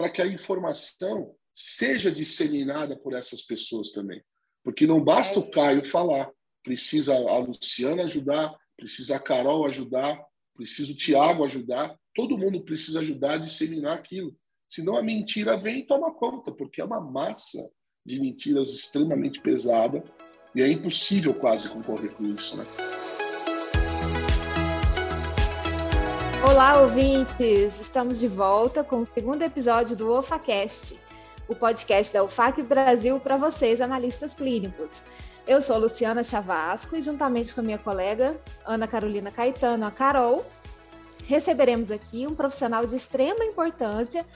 para que a informação seja disseminada por essas pessoas também. Porque não basta o Caio falar, precisa a Luciana ajudar, precisa a Carol ajudar, precisa o Tiago ajudar, todo mundo precisa ajudar a disseminar aquilo. Senão a mentira vem e toma conta, porque é uma massa de mentiras extremamente pesada e é impossível quase concorrer com isso, né? Olá, ouvintes! Estamos de volta com o segundo episódio do OFACast, o podcast da UFAC Brasil para vocês, analistas clínicos. Eu sou Luciana Chavasco e, juntamente com a minha colega Ana Carolina Caetano, a Carol, receberemos aqui um profissional de extrema importância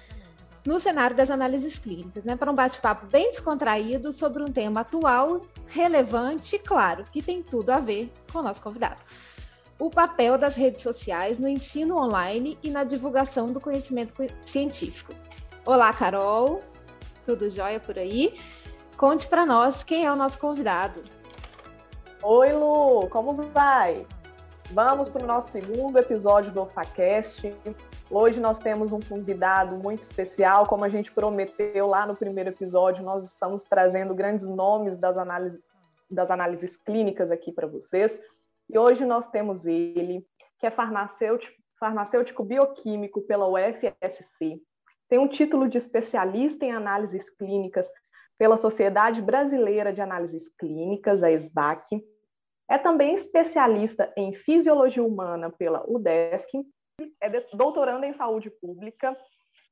no cenário das análises clínicas, né, para um bate-papo bem descontraído sobre um tema atual, relevante e, claro, que tem tudo a ver com o nosso convidado o papel das redes sociais no ensino online e na divulgação do conhecimento científico. Olá, Carol, tudo jóia por aí? Conte para nós quem é o nosso convidado. Oi, Lu, como vai? Vamos para o nosso segundo episódio do FACast. Hoje nós temos um convidado muito especial, como a gente prometeu lá no primeiro episódio, nós estamos trazendo grandes nomes das análises, das análises clínicas aqui para vocês. E hoje nós temos ele, que é farmacêutico, farmacêutico bioquímico pela UFSC, tem um título de especialista em análises clínicas pela Sociedade Brasileira de Análises Clínicas, a SBAC. É também especialista em fisiologia humana pela UDESC, é doutorando em saúde pública.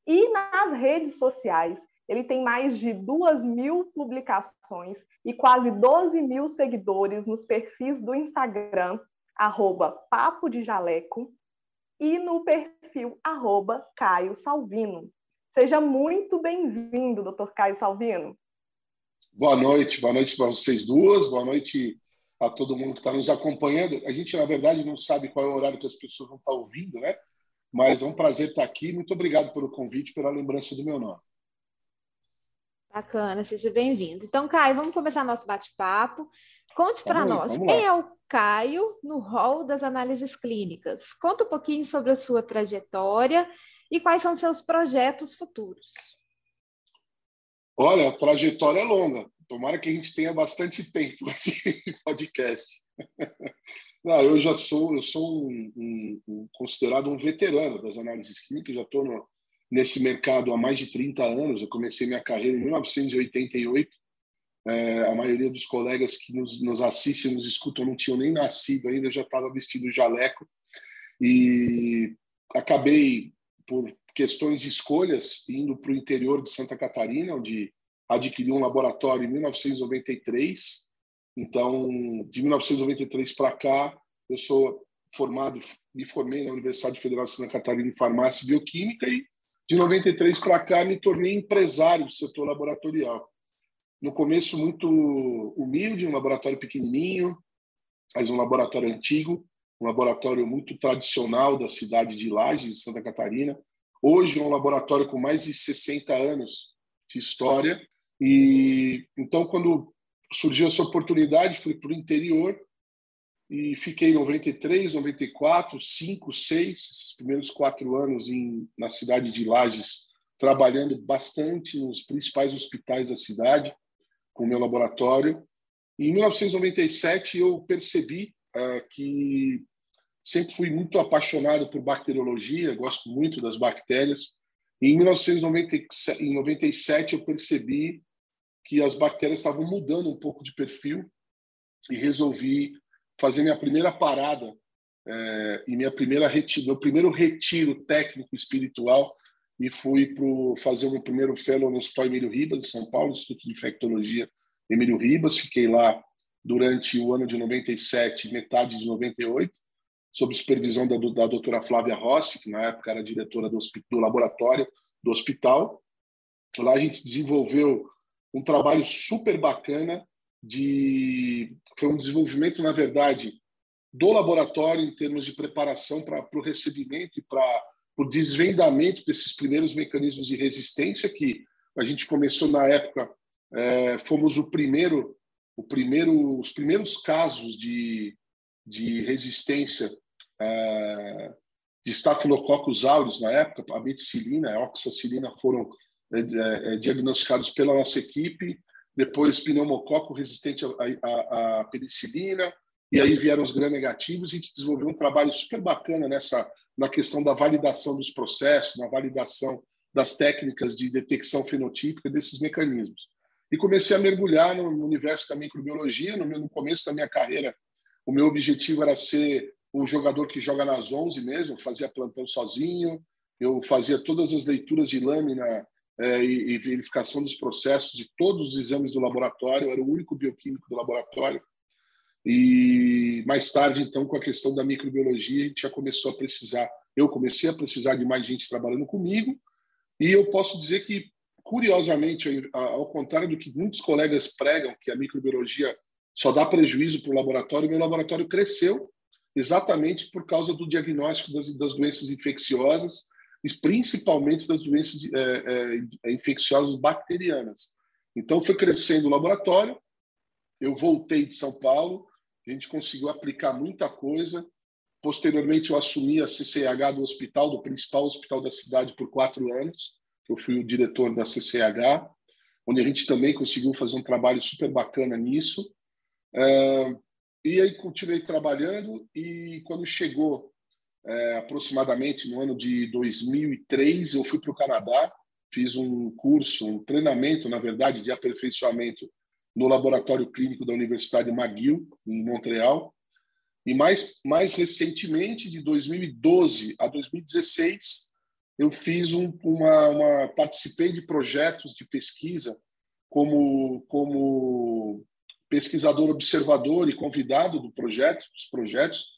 E nas redes sociais ele tem mais de duas mil publicações e quase 12 mil seguidores nos perfis do Instagram, arroba Papo de Jaleco, e no perfil arroba Caio Salvino. Seja muito bem-vindo, doutor Caio Salvino. Boa noite, boa noite para vocês duas, boa noite a todo mundo que está nos acompanhando. A gente, na verdade, não sabe qual é o horário que as pessoas vão estar ouvindo, né? Mas é um prazer estar aqui. Muito obrigado pelo convite, pela lembrança do meu nome. Bacana, seja bem-vindo. Então, Caio, vamos começar nosso bate-papo. Conte para nós, quem é o Caio no rol das análises clínicas? Conta um pouquinho sobre a sua trajetória e quais são seus projetos futuros. Olha, a trajetória é longa. Tomara que a gente tenha bastante tempo aqui no podcast. Não, eu já sou, eu sou um, um, um, considerado um veterano das análises clínicas, já estou no, nesse mercado há mais de 30 anos. Eu comecei minha carreira em 1988. É, a maioria dos colegas que nos, nos assistem, nos escutam, não tinham nem nascido ainda, eu já estava vestido jaleco. E acabei, por questões de escolhas, indo para o interior de Santa Catarina, onde adquiri um laboratório em 1993. Então, de 1993 para cá, eu sou formado, me formei na Universidade Federal de Santa Catarina em farmácia e bioquímica e de 93 para cá, me tornei empresário do setor laboratorial. No começo, muito humilde, um laboratório pequenininho, mas um laboratório antigo, um laboratório muito tradicional da cidade de Lages, de Santa Catarina. Hoje é um laboratório com mais de 60 anos de história. E então, quando surgiu essa oportunidade, fui para o interior e fiquei 93, 94, 5, 6, esses primeiros quatro anos em, na cidade de Lages, trabalhando bastante nos principais hospitais da cidade, com o meu laboratório. E em 1997 eu percebi uh, que sempre fui muito apaixonado por bacteriologia, gosto muito das bactérias. E em 1997 eu percebi que as bactérias estavam mudando um pouco de perfil e resolvi fazer minha primeira parada é, e minha primeira retiro, meu primeiro retiro técnico espiritual e fui para fazer o meu primeiro fellow no Hospital Emílio Ribas, de São Paulo, Instituto de Infectologia Emílio Ribas. Fiquei lá durante o ano de 97 metade de 98, sob supervisão da, da doutora Flávia Rossi, que na época era diretora do, do laboratório do hospital. Lá a gente desenvolveu um trabalho super bacana de foi um desenvolvimento na verdade do laboratório em termos de preparação para o recebimento e para o desvendamento desses primeiros mecanismos de resistência que a gente começou na época é, fomos o primeiro o primeiro os primeiros casos de, de resistência é, de Staphylococcus aureus na época, a meticilina, a oxacilina foram é, é, diagnosticados pela nossa equipe, depois pneumococo resistente à penicilina, e aí vieram os gram-negativos, a gente desenvolveu um trabalho super bacana nessa na questão da validação dos processos, na validação das técnicas de detecção fenotípica desses mecanismos. E comecei a mergulhar no universo da microbiologia. No, meu, no começo da minha carreira, o meu objetivo era ser o jogador que joga nas 11 mesmo, fazia plantão sozinho, eu fazia todas as leituras de lâmina é, e, e, verificação dos processos de todos os exames do laboratório, era o único bioquímico do laboratório. E mais tarde, então, com a questão da microbiologia, a gente já começou a precisar, eu comecei a precisar de mais gente trabalhando comigo, e eu posso dizer que, curiosamente, ao contrário do que muitos colegas pregam, que a microbiologia só dá prejuízo para o laboratório, meu laboratório cresceu exatamente por causa do diagnóstico das, das doenças infecciosas, principalmente das doenças é, é, infecciosas bacterianas. Então, foi crescendo o laboratório, eu voltei de São Paulo, a gente conseguiu aplicar muita coisa. Posteriormente, eu assumi a CCH do hospital, do principal hospital da cidade, por quatro anos. Eu fui o diretor da CCH, onde a gente também conseguiu fazer um trabalho super bacana nisso. E aí continuei trabalhando e quando chegou é, aproximadamente no ano de 2003, eu fui para o Canadá, fiz um curso, um treinamento, na verdade, de aperfeiçoamento no laboratório clínico da Universidade McGill, em Montreal. E mais, mais recentemente, de 2012 a 2016, eu fiz um, uma, uma participei de projetos de pesquisa como como pesquisador observador e convidado do projeto, dos projetos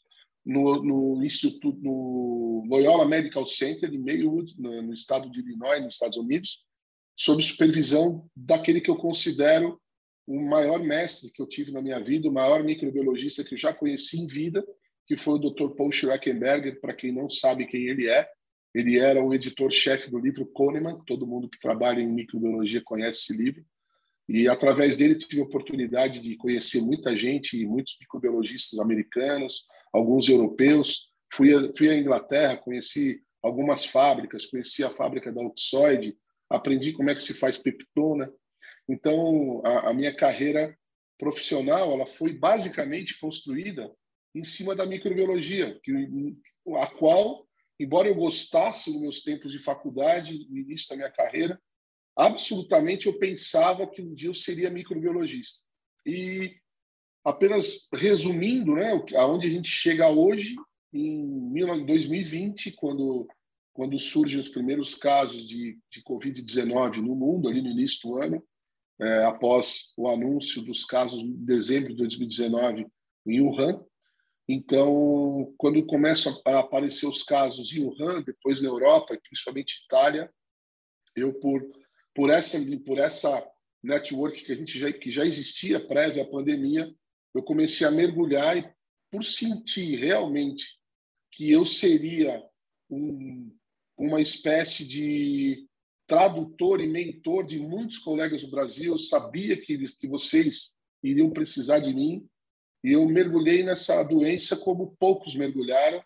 no, no instituto no Loyola Medical Center em Maywood, no, no estado de Illinois, nos Estados Unidos, sob supervisão daquele que eu considero o maior mestre que eu tive na minha vida, o maior microbiologista que eu já conheci em vida, que foi o Dr. Paul Schreckenberger, para quem não sabe quem ele é. Ele era o editor-chefe do livro Kahneman, todo mundo que trabalha em microbiologia conhece esse livro. E através dele tive a oportunidade de conhecer muita gente, muitos microbiologistas americanos, alguns europeus. Fui fui à Inglaterra, conheci algumas fábricas, conheci a fábrica da Oxoid, aprendi como é que se faz peptona. Então, a, a minha carreira profissional ela foi basicamente construída em cima da microbiologia, que, a qual, embora eu gostasse nos meus tempos de faculdade, no início da minha carreira, absolutamente eu pensava que um dia eu seria microbiologista. E apenas resumindo, né, aonde a gente chega hoje em 2020, quando quando surgem os primeiros casos de, de Covid-19 no mundo, ali no início do ano, é, após o anúncio dos casos em dezembro de 2019 em Wuhan. Então, quando começam a aparecer os casos em Wuhan, depois na Europa, principalmente Itália, eu por por essa por essa network que a gente já que já existia prévia à pandemia, eu comecei a mergulhar e por sentir realmente que eu seria um, uma espécie de tradutor e mentor de muitos colegas do Brasil. Eu sabia que, eles, que vocês iriam precisar de mim e eu mergulhei nessa doença como poucos mergulharam.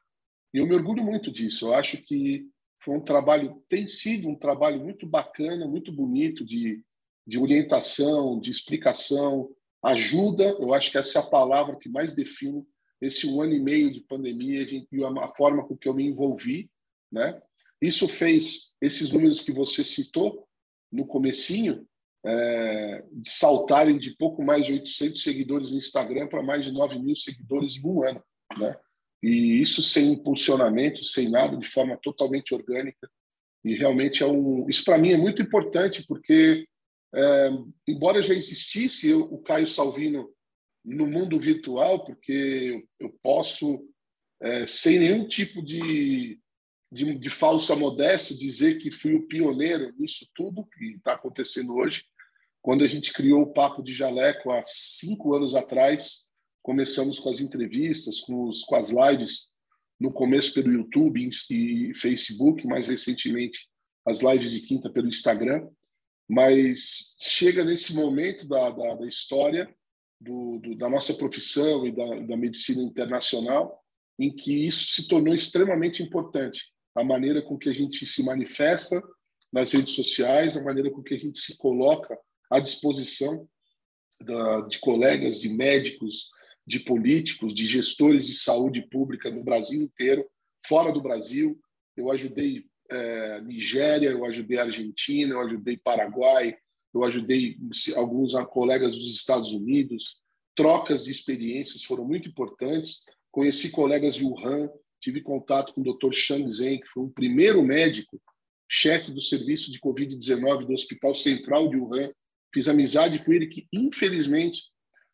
E eu me orgulho muito disso. Eu acho que foi um trabalho, tem sido um trabalho muito bacana, muito bonito de, de orientação, de explicação, ajuda. Eu acho que essa é a palavra que mais define esse um ano e meio de pandemia e a forma com que eu me envolvi, né? Isso fez esses números que você citou no comecinho é, de saltarem de pouco mais de 800 seguidores no Instagram para mais de 9 mil seguidores em um ano. Né? E isso sem impulsionamento, sem nada, de forma totalmente orgânica. E realmente é um. Isso para mim é muito importante, porque, é, embora já existisse eu, o Caio Salvino no mundo virtual, porque eu posso, é, sem nenhum tipo de de, de falsa modéstia dizer que fui o pioneiro nisso tudo que está acontecendo hoje. Quando a gente criou o Papo de Jaleco há cinco anos atrás, começamos com as entrevistas, com, os, com as lives, no começo pelo YouTube e Facebook, mais recentemente as lives de quinta pelo Instagram. Mas chega nesse momento da, da, da história do, do, da nossa profissão e da, da medicina internacional em que isso se tornou extremamente importante. A maneira com que a gente se manifesta nas redes sociais, a maneira com que a gente se coloca à disposição da, de colegas, de médicos, de políticos, de gestores de saúde pública no Brasil inteiro, fora do Brasil. Eu ajudei é, Nigéria, eu ajudei Argentina, eu ajudei Paraguai, eu ajudei alguns colegas dos Estados Unidos. Trocas de experiências foram muito importantes. Conheci colegas de Wuhan, tive contato com o Dr. Shang Zhen, que foi o primeiro médico chefe do serviço de Covid-19 do Hospital Central de Wuhan. Fiz amizade com ele, que infelizmente,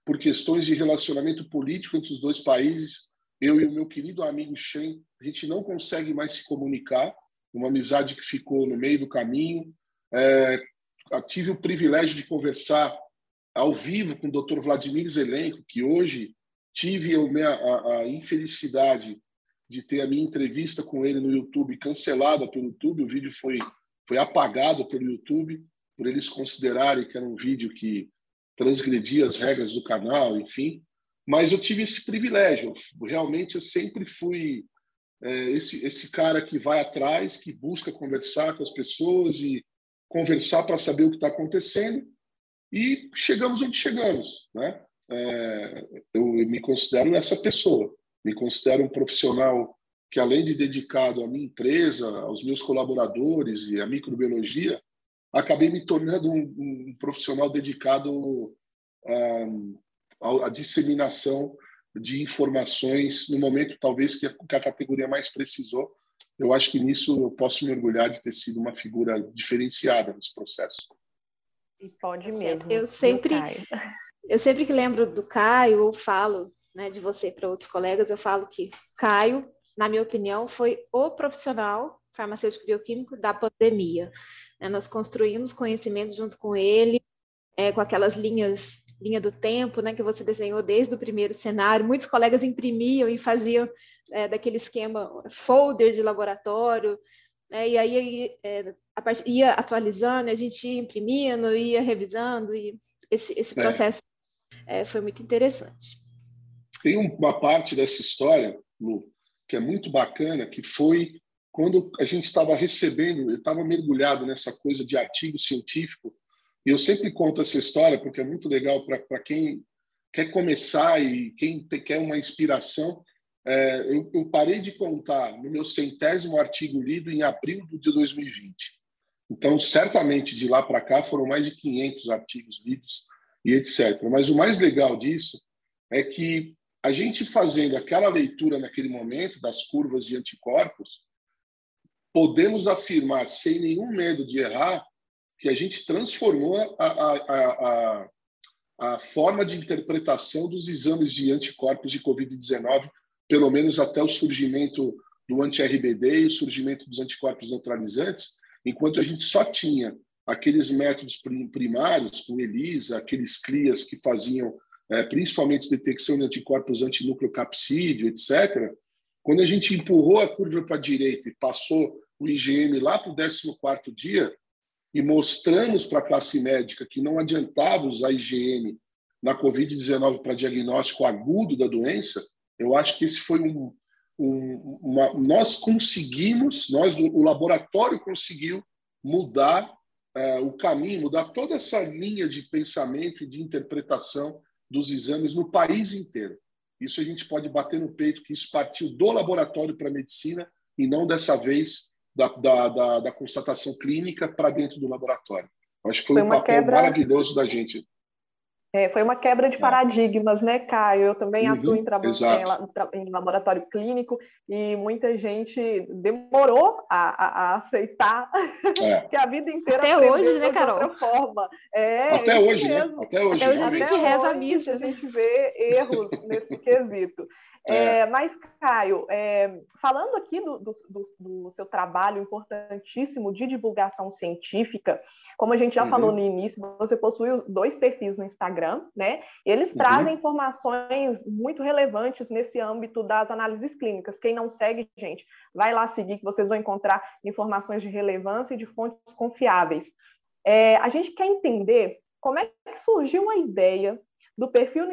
por questões de relacionamento político entre os dois países, eu e o meu querido amigo Shen, a gente não consegue mais se comunicar. Uma amizade que ficou no meio do caminho. É, tive o privilégio de conversar ao vivo com o Dr. Vladimir Zelenko, que hoje tive a, a, a infelicidade de ter a minha entrevista com ele no YouTube cancelada pelo YouTube. O vídeo foi, foi apagado pelo YouTube, por eles considerarem que era um vídeo que transgredia as regras do canal, enfim. Mas eu tive esse privilégio. Realmente, eu sempre fui é, esse, esse cara que vai atrás, que busca conversar com as pessoas e conversar para saber o que está acontecendo. E chegamos onde chegamos. Né? É, eu me considero essa pessoa me considero um profissional que, além de dedicado à minha empresa, aos meus colaboradores e à microbiologia, acabei me tornando um, um profissional dedicado à, à, disseminação de informações no momento, talvez, que a, que a categoria mais precisou. Eu acho que nisso eu posso me orgulhar de ter sido uma figura diferenciada nesse processo. E pode mesmo. Eu sempre, eu sempre que lembro do Caio, eu falo né, de você para outros colegas, eu falo que Caio, na minha opinião, foi o profissional farmacêutico bioquímico da pandemia. É, nós construímos conhecimento junto com ele, é, com aquelas linhas linha do tempo, né, que você desenhou desde o primeiro cenário. Muitos colegas imprimiam e faziam é, daquele esquema folder de laboratório, né, e aí é, part... ia atualizando, a gente ia imprimindo, ia revisando, e esse, esse é. processo é, foi muito interessante. Tem uma parte dessa história, Lu, que é muito bacana, que foi quando a gente estava recebendo, eu estava mergulhado nessa coisa de artigo científico, e eu sempre conto essa história porque é muito legal para quem quer começar e quem quer uma inspiração. É, eu, eu, parei de contar no meu centésimo artigo lido em abril de 2020. Então, certamente, de lá para cá foram mais de 500 artigos lidos e etc. Mas o mais legal disso é que a gente fazendo aquela leitura naquele momento das curvas de anticorpos, podemos afirmar, sem nenhum medo de errar, que a gente transformou a, a, a, a forma de interpretação dos exames de anticorpos de Covid-19, pelo menos até o surgimento do anti-RBD e o surgimento dos anticorpos neutralizantes, enquanto a gente só tinha aqueles métodos primários, com ELISA, aqueles CLIAs que faziam é, principalmente detecção de anticorpos antinúcleocapsídeo, etc., quando a gente empurrou a curva para a direita e passou o IgM lá para o 14 dia e mostramos para a classe médica que não adiantava usar IgM na Covid-19 para diagnóstico agudo da doença, eu acho que esse foi um, um uma, nós conseguimos, nós o laboratório conseguiu mudar uh, o caminho, mudar toda essa linha de pensamento e de interpretação dos exames no país inteiro. Isso a gente pode bater no peito que isso partiu do laboratório para a medicina e não dessa vez da, da, da, da constatação clínica para dentro do laboratório. Acho que foi, foi um papel quebra... maravilhoso da gente. É, foi uma quebra de é. paradigmas, né, Caio? Eu também uhum, atuo em, em, em, laboratório clínico e muita gente demorou a, a aceitar é. que a vida inteira até hoje, né, Carol? Outra forma. É, até hoje, né? mesmo. né? Até hoje. Até hoje a gente reza a missa. A gente vê erros nesse quesito. É. É, mas, Caio, é, falando aqui do, do, do, seu trabalho importantíssimo de divulgação científica, como a gente já uhum. falou no início, você possui dois perfis no Instagram, né? E eles uhum. trazem informações muito relevantes nesse âmbito das análises clínicas. Quem não segue, gente, vai lá seguir, que vocês vão encontrar informações de relevância e de fontes confiáveis. É, a gente quer entender como é que surgiu a ideia do perfil no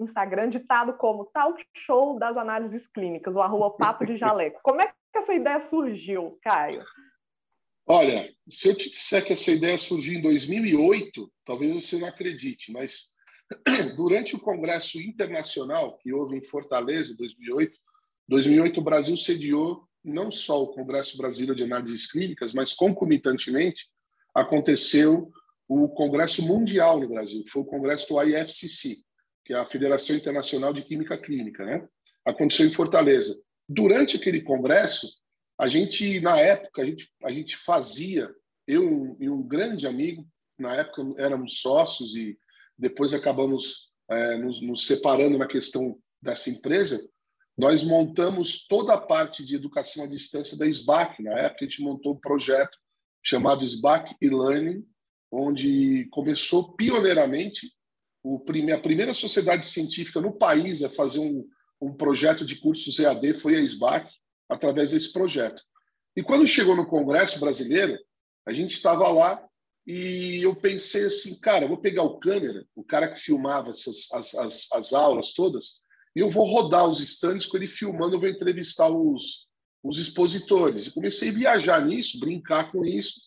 Instagram ditado como Talk Show das Análises Clínicas, o arroba Papo de Jaleco. Como é que essa ideia surgiu, Caio? Olha, se eu te disser que essa ideia surgiu em 2008, talvez você não acredite, mas durante o Congresso Internacional que houve em Fortaleza, em 2008, 2008 o Brasil sediou não só o Congresso Brasileiro de Análises Clínicas, mas concomitantemente aconteceu o Congresso Mundial no Brasil, que foi o Congresso do IFCC, que é a Federação Internacional de Química Clínica, né? Aconteceu em Fortaleza. Durante aquele congresso, a gente na época a gente, a gente fazia eu e um grande amigo na época éramos sócios e depois acabamos é, nos, nos separando na questão dessa empresa nós montamos toda a parte de educação à distância da SBAC. Na época, a gente montou um projeto chamado SBAC e-Learning, onde começou pioneiramente o a primeira sociedade científica no país a fazer um, um projeto de cursos EAD foi a SBAC, através desse projeto. E quando chegou no Congresso Brasileiro, a gente estava lá e eu pensei assim, cara, vou pegar o câmera, o cara que filmava essas, as, as, as aulas todas, e eu vou rodar os estandes com ele filmando, eu vou entrevistar os, os expositores. E comecei a viajar nisso, brincar com isso,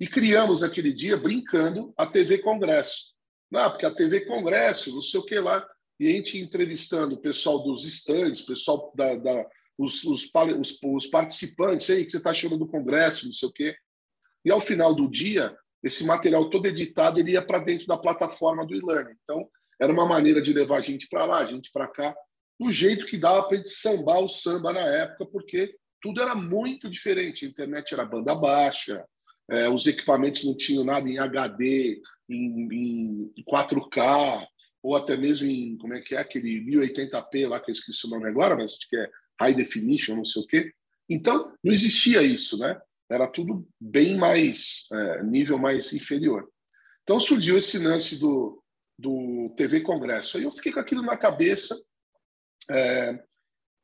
e criamos aquele dia, brincando, a TV Congresso. Não, porque a TV Congresso, não sei o que lá, e a gente entrevistando o pessoal dos estandes, pessoal da, da os, os, os, os, participantes, aí, que você está achando do Congresso, não sei o quê. E ao final do dia, esse material todo editado ele ia para dentro da plataforma do e-learning. Então, era uma maneira de levar a gente para lá, a gente para cá, do jeito que dava para a gente sambar o samba na época, porque tudo era muito diferente. A internet era banda baixa, é, os equipamentos não tinham nada em HD, em, em 4K, ou até mesmo em, como é que é, aquele 1080p lá, que eu esqueci o nome agora, mas acho que é High Definition, não sei o quê. Então, não existia isso, né? Era tudo bem mais, é, nível mais inferior. Então, surgiu esse lance do, do TV Congresso. Aí eu fiquei com aquilo na cabeça, é,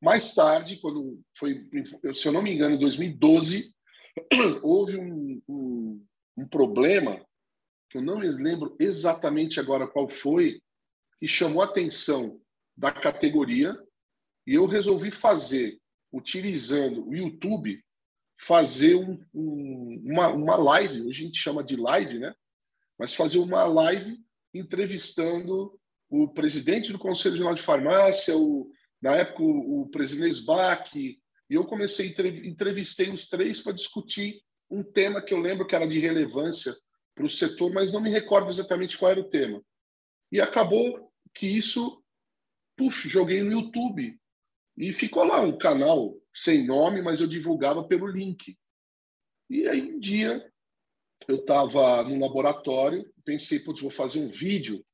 mais tarde, quando foi, se eu não me engano, em 2012, houve um, um, um problema que eu não me lembro exatamente agora qual foi, que chamou a atenção da categoria e eu resolvi fazer, utilizando o YouTube, fazer um, um, uma, uma live, a gente chama de live, né? Mas fazer uma live entrevistando o presidente do Conselho Regional de Farmácia, o, na época o, o presidente SBAC, e eu comecei, entrevistei os três para discutir um tema que eu lembro que era de relevância para o setor, mas não me recordo exatamente qual era o tema. E acabou que isso, puf, joguei no YouTube. E ficou lá um canal sem nome, mas eu divulgava pelo link. E aí um dia eu estava no laboratório, pensei, putz, vou fazer um vídeo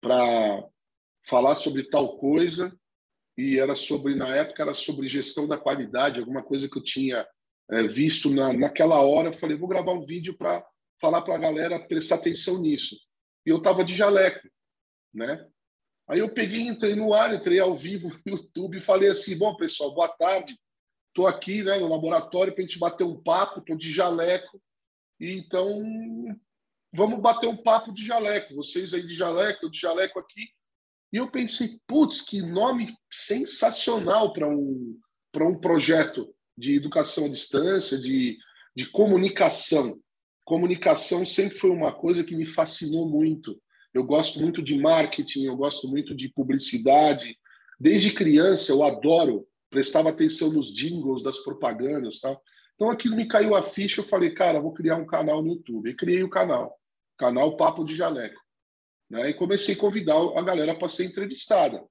para falar sobre tal coisa e era sobre na época era sobre gestão da qualidade, alguma coisa que eu tinha é, visto na, naquela hora. Eu falei, vou gravar um vídeo para falar para a galera prestar atenção nisso. E eu estava de jaleco, né? Aí eu peguei, entrei no ar, entrei ao vivo no YouTube e falei assim: bom, pessoal, boa tarde. Estou aqui né, no laboratório para a gente bater um papo, estou de jaleco. Então, vamos bater um papo de jaleco. Vocês aí de jaleco, eu de jaleco aqui. E eu pensei, putz, que nome sensacional para um, um projeto de educação à distância, de, de comunicação. Comunicação sempre foi uma coisa que me fascinou muito. Eu gosto muito de marketing, eu gosto muito de publicidade. Desde criança eu adoro, prestava atenção nos jingles das propagandas, tal. Então aquilo me caiu a ficha, eu falei, cara, vou criar um canal no YouTube. E criei o canal, canal Papo de Jaleco. Né? E comecei a convidar a galera para ser entrevistada.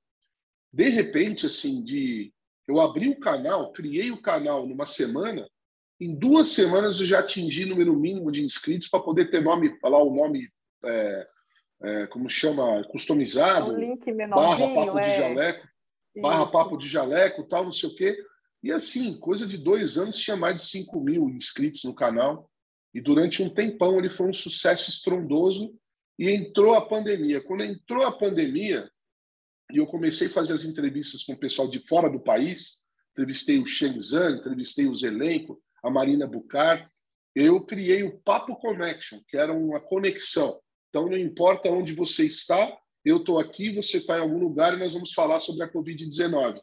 De repente, assim, de eu abri o canal, criei o canal numa semana, em duas semanas eu já atingi número mínimo de inscritos para poder ter nome, falar o nome, é, é, como chama, customizado, um barra papo é. de jaleco, barra papo de jaleco, tal, não sei o quê. E assim, coisa de dois anos tinha mais de 5 mil inscritos no canal. E durante um tempão ele foi um sucesso estrondoso e entrou a pandemia. Quando entrou a pandemia, e eu comecei a fazer as entrevistas com o pessoal de fora do país, entrevistei o Shenzhen, entrevistei o Zelenko, a Marina Bucar, eu criei o Papo Connection, que era uma conexão. Então, não importa onde você está, eu estou aqui, você está em algum lugar e nós vamos falar sobre a Covid-19.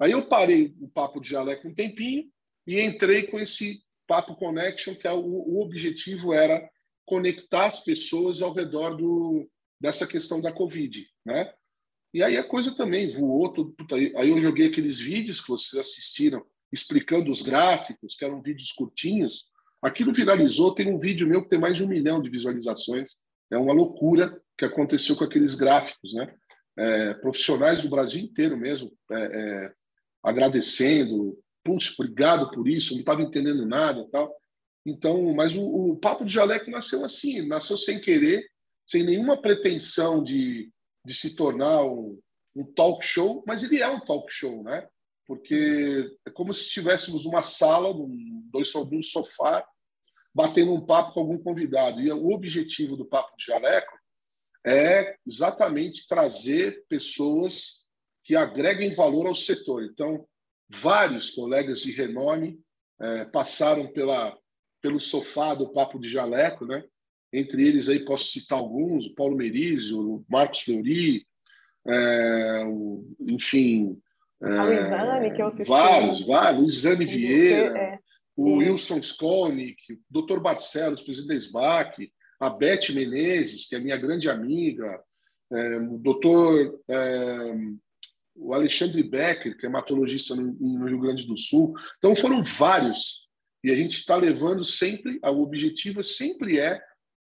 Aí eu parei o papo de jaleco um tempinho e entrei com esse papo connection, que é o, o objetivo era conectar as pessoas ao redor do, dessa questão da Covid, né? E aí a coisa também voou. Tudo, aí eu joguei aqueles vídeos que vocês assistiram explicando os gráficos, que eram vídeos curtinhos. Aquilo viralizou. Tem um vídeo meu que tem mais de um milhão de visualizações. É uma loucura que aconteceu com aqueles gráficos, né? É, profissionais do Brasil inteiro mesmo é, é, agradecendo. Putz, obrigado por isso. Não estava entendendo nada, tal. Então, mas o, o papo de jaleco nasceu assim, nasceu sem querer, sem nenhuma pretensão de de se tornar um, um talk show, mas ele é um talk show, né? Porque é como se tivéssemos uma sala, dois sobre um sofá, batendo um papo com algum convidado. E o objetivo do Papo de Jaleco é exatamente trazer pessoas que agreguem valor ao setor. Então, vários colegas de renome é, passaram pela, pelo sofá do Papo de Jaleco, né? Entre eles aí posso citar alguns, o Paulo Merizio, o Marcos Fleury, é, o, enfim... É, o Exame, que eu assisti. Vários, vários. O Exame Vieira, é. o Wilson Skolnick, o Dr. Barcelos, presidente da SBAC, a Beth Menezes, que é minha grande amiga, é, o doutor é, o Alexandre Becker, que é hematologista no, no, Rio Grande do Sul. Então, foram vários. E a gente está levando sempre, o objetivo sempre é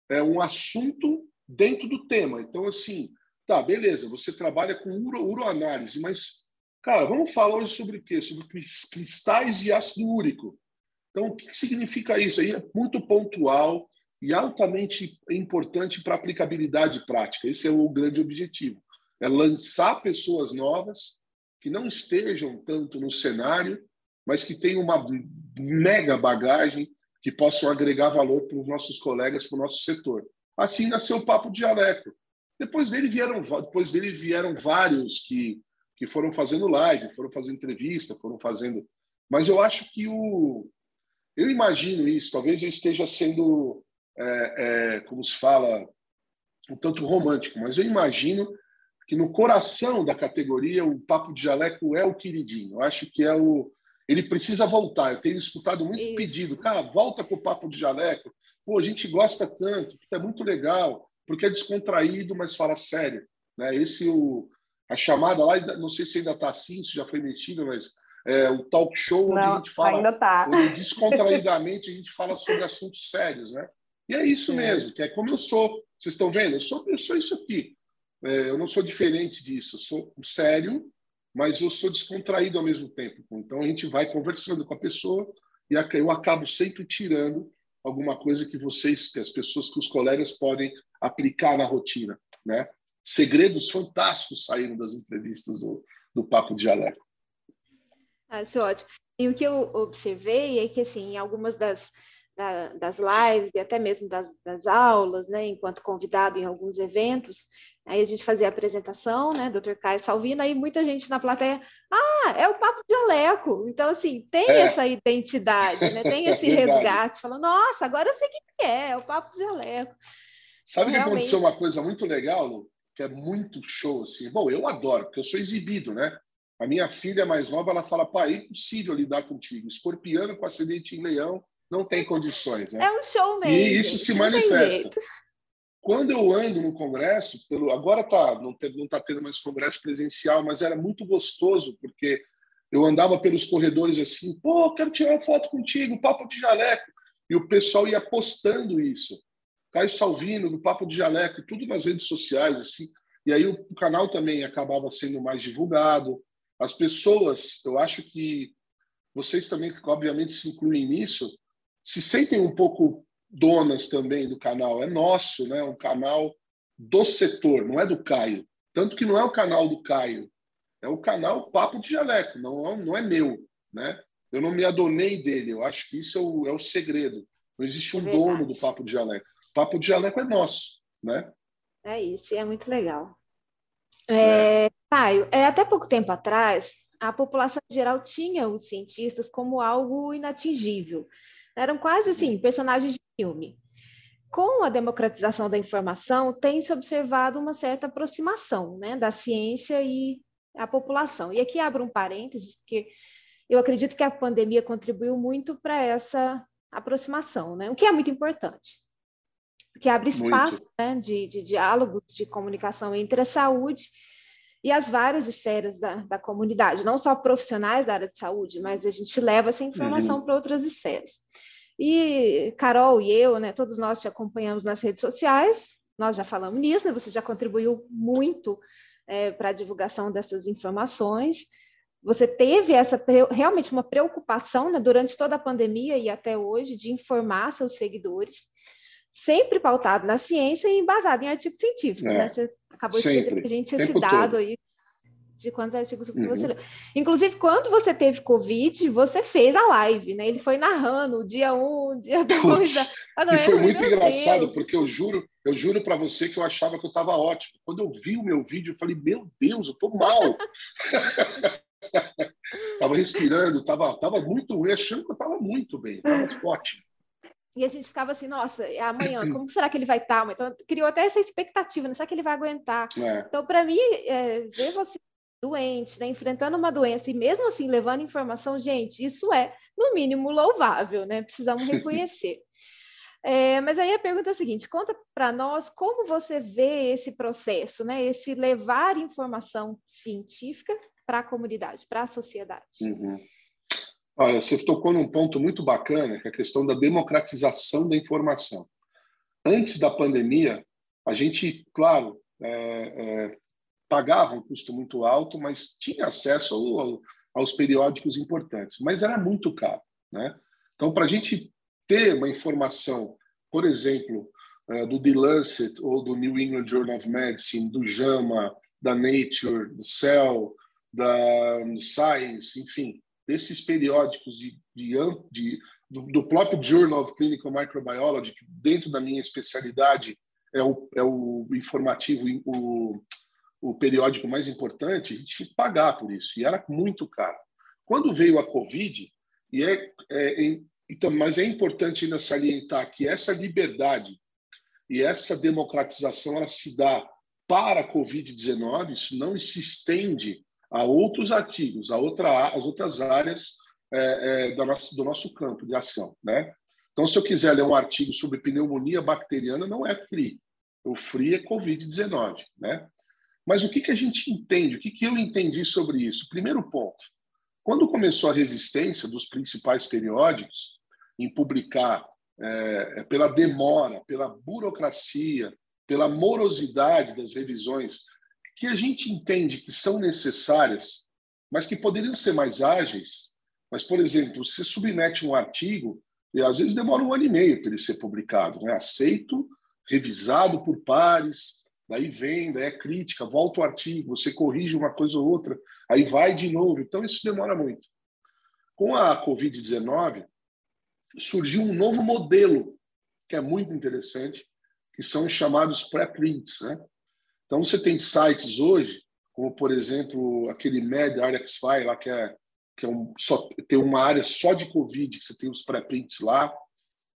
é um assunto dentro do tema. Então, assim, tá, beleza, você trabalha com uro, uroanálise, mas, cara, vamos falar hoje sobre o quê? Sobre cristais de ácido úrico. Então, o que significa isso? Aí é muito pontual e altamente importante para aplicabilidade prática. Esse é o grande objetivo. É lançar pessoas novas que não estejam tanto no cenário, mas que tenham uma mega bagagem que possam agregar valor para os nossos colegas, para o nosso setor. Assim nasceu o Papo Dialeco. Depois dele vieram, depois dele vieram vários que, que foram fazendo live, foram fazendo entrevista, foram fazendo. Mas eu acho que o. Eu imagino isso, talvez eu esteja sendo, é, é, como se fala, um tanto romântico, mas eu imagino que no coração da categoria o Papo de Jaleco é o queridinho. Eu acho que é o, ele precisa voltar. Eu tenho escutado muito Isso. pedido, cara, volta com o papo de jaleco. Pô, a gente gosta tanto, é muito legal, porque é descontraído, mas fala sério. Né? Esse o a chamada lá, não sei se ainda está assim, se já foi metido, mas é o talk show onde não, a gente fala ainda tá. descontraidamente a gente fala sobre assuntos sérios, né? E é isso Sim. mesmo, que é como eu sou. Vocês estão vendo? Eu sou, eu sou isso aqui. É, eu não sou diferente disso. Eu sou sério, mas eu sou descontraído ao mesmo tempo. Então a gente vai conversando com a pessoa e eu acabo sempre tirando alguma coisa que vocês, que as pessoas, que os colegas podem aplicar na rotina, né? Segredos fantásticos saíram das entrevistas do, do Papo de Jaleco. Ah, isso é ótimo. E o que eu observei é que, assim, em algumas das, da, das lives e até mesmo das, das aulas, né, enquanto convidado em alguns eventos, Aí a gente fazia a apresentação, né, doutor Caio Salvino, aí muita gente na plateia, ah, é o Papo de Aleco. Então, assim, tem é. essa identidade, né? Tem esse é resgate, falando, nossa, agora eu sei o que é, é o Papo de Aleco. Sabe que aconteceu uma coisa muito legal, Lu? Que é muito show, assim. Bom, eu adoro, porque eu sou exibido, né? A minha filha mais nova, ela fala, pai, é impossível lidar contigo. Escorpiano com acidente em leão, não tem condições, né? É um show mesmo. E isso se manifesta. Quando eu ando no congresso, pelo agora tá não está tendo mais congresso presencial, mas era muito gostoso porque eu andava pelos corredores assim, pô, quero tirar uma foto contigo, papo de jaleco, e o pessoal ia postando isso. Caio Salvino do papo de jaleco, tudo nas redes sociais assim. E aí o canal também acabava sendo mais divulgado. As pessoas, eu acho que vocês também, obviamente, se incluem nisso, se sentem um pouco donas também do canal. É nosso, né? um canal do setor, não é do Caio. Tanto que não é o canal do Caio, é o canal Papo de Jaleco, não é, não é meu. Né? Eu não me adonei dele, eu acho que isso é o, é o segredo. Não existe um é dono do Papo de Jaleco. Papo de Jaleco é nosso. Né? É isso, e é muito legal. É, é. Caio, é, até pouco tempo atrás, a população geral tinha os cientistas como algo inatingível. Eram quase assim, personagens de filme. com a democratização da informação, tem se observado uma certa aproximação né, da ciência e a população. E aqui abro um parênteses, porque eu acredito que a pandemia contribuiu muito para essa aproximação, né? o que é muito importante, porque abre espaço né, de, de diálogos, de comunicação entre a saúde e as várias esferas da, da comunidade, não só profissionais da área de saúde, mas a gente leva essa informação uhum. para outras esferas. E Carol e eu, né, todos nós te acompanhamos nas redes sociais, nós já falamos nisso, né, você já contribuiu muito é, para a divulgação dessas informações. Você teve essa realmente uma preocupação né, durante toda a pandemia e até hoje de informar seus seguidores, sempre pautado na ciência e embasado em artigos científicos. É, né? Você acabou de dizer que a gente esse dado todo. aí de quantos artigos uhum. você leu. Inclusive, quando você teve Covid, você fez a live, né? Ele foi narrando o dia 1, um, dia 2. e foi muito engraçado, Deus. porque eu juro, eu juro para você que eu achava que eu estava ótimo. Quando eu vi o meu vídeo, eu falei, meu Deus, eu estou mal. tava respirando, tava, tava muito ruim, achando que eu estava muito bem, estava ótimo. E a gente ficava assim, nossa, é amanhã, como será que ele vai estar? Tá? Então, criou até essa expectativa, né? será que ele vai aguentar? É. Então, para mim, é, ver você doente, né, enfrentando uma doença e mesmo assim levando informação, gente, isso é, no mínimo, louvável, né? Precisamos reconhecer. É, mas aí a pergunta é a seguinte: conta para nós como você vê esse processo, né? Esse levar informação científica para a comunidade, para a sociedade. Uhum. Olha, você tocou num ponto muito bacana, que é a questão da democratização da informação. Antes da pandemia, a gente, claro, é, é, pagava um custo muito alto, mas tinha acesso ao, ao, aos periódicos importantes, mas era muito caro. Né? Então, para a gente ter uma informação, por exemplo, uh, do The Lancet ou do New England Journal of Medicine, do JAMA, da Nature, do Cell, da Science, enfim, desses periódicos de, de, de do, do, próprio Journal of Clinical Microbiology, que dentro da minha especialidade é o, é o informativo, o, o periódico mais importante, a gente tinha que pagar por isso, e era muito caro. Quando veio a Covid, e é, é, então, mas é importante ainda salientar que essa liberdade e essa democratização ela se dá para a Covid-19, isso não se estende a outros artigos, a outra, as outras áreas é, é, do, nosso, do nosso campo de ação. Né? Então, se eu quiser ler um artigo sobre pneumonia bacteriana, não é free. O free é Covid-19. Né? Mas o que, que a gente entende? O que, que eu entendi sobre isso? Primeiro ponto: quando começou a resistência dos principais periódicos em publicar é, pela demora, pela burocracia, pela morosidade das revisões, que a gente entende que são necessárias, mas que poderiam ser mais ágeis. Mas, por exemplo, você submete um artigo e às vezes demora um ano e meio para ele ser publicado, né? aceito, revisado por pares, daí vem, daí é crítica, volta o artigo, você corrige uma coisa ou outra, aí vai de novo. Então, isso demora muito. Com a Covid-19, surgiu um novo modelo, que é muito interessante, que são os chamados pré-prints. Né? Então, você tem sites hoje, como, por exemplo, aquele MedRxFi, lá que é, que é um, só, tem uma área só de Covid, que você tem os pré-prints lá.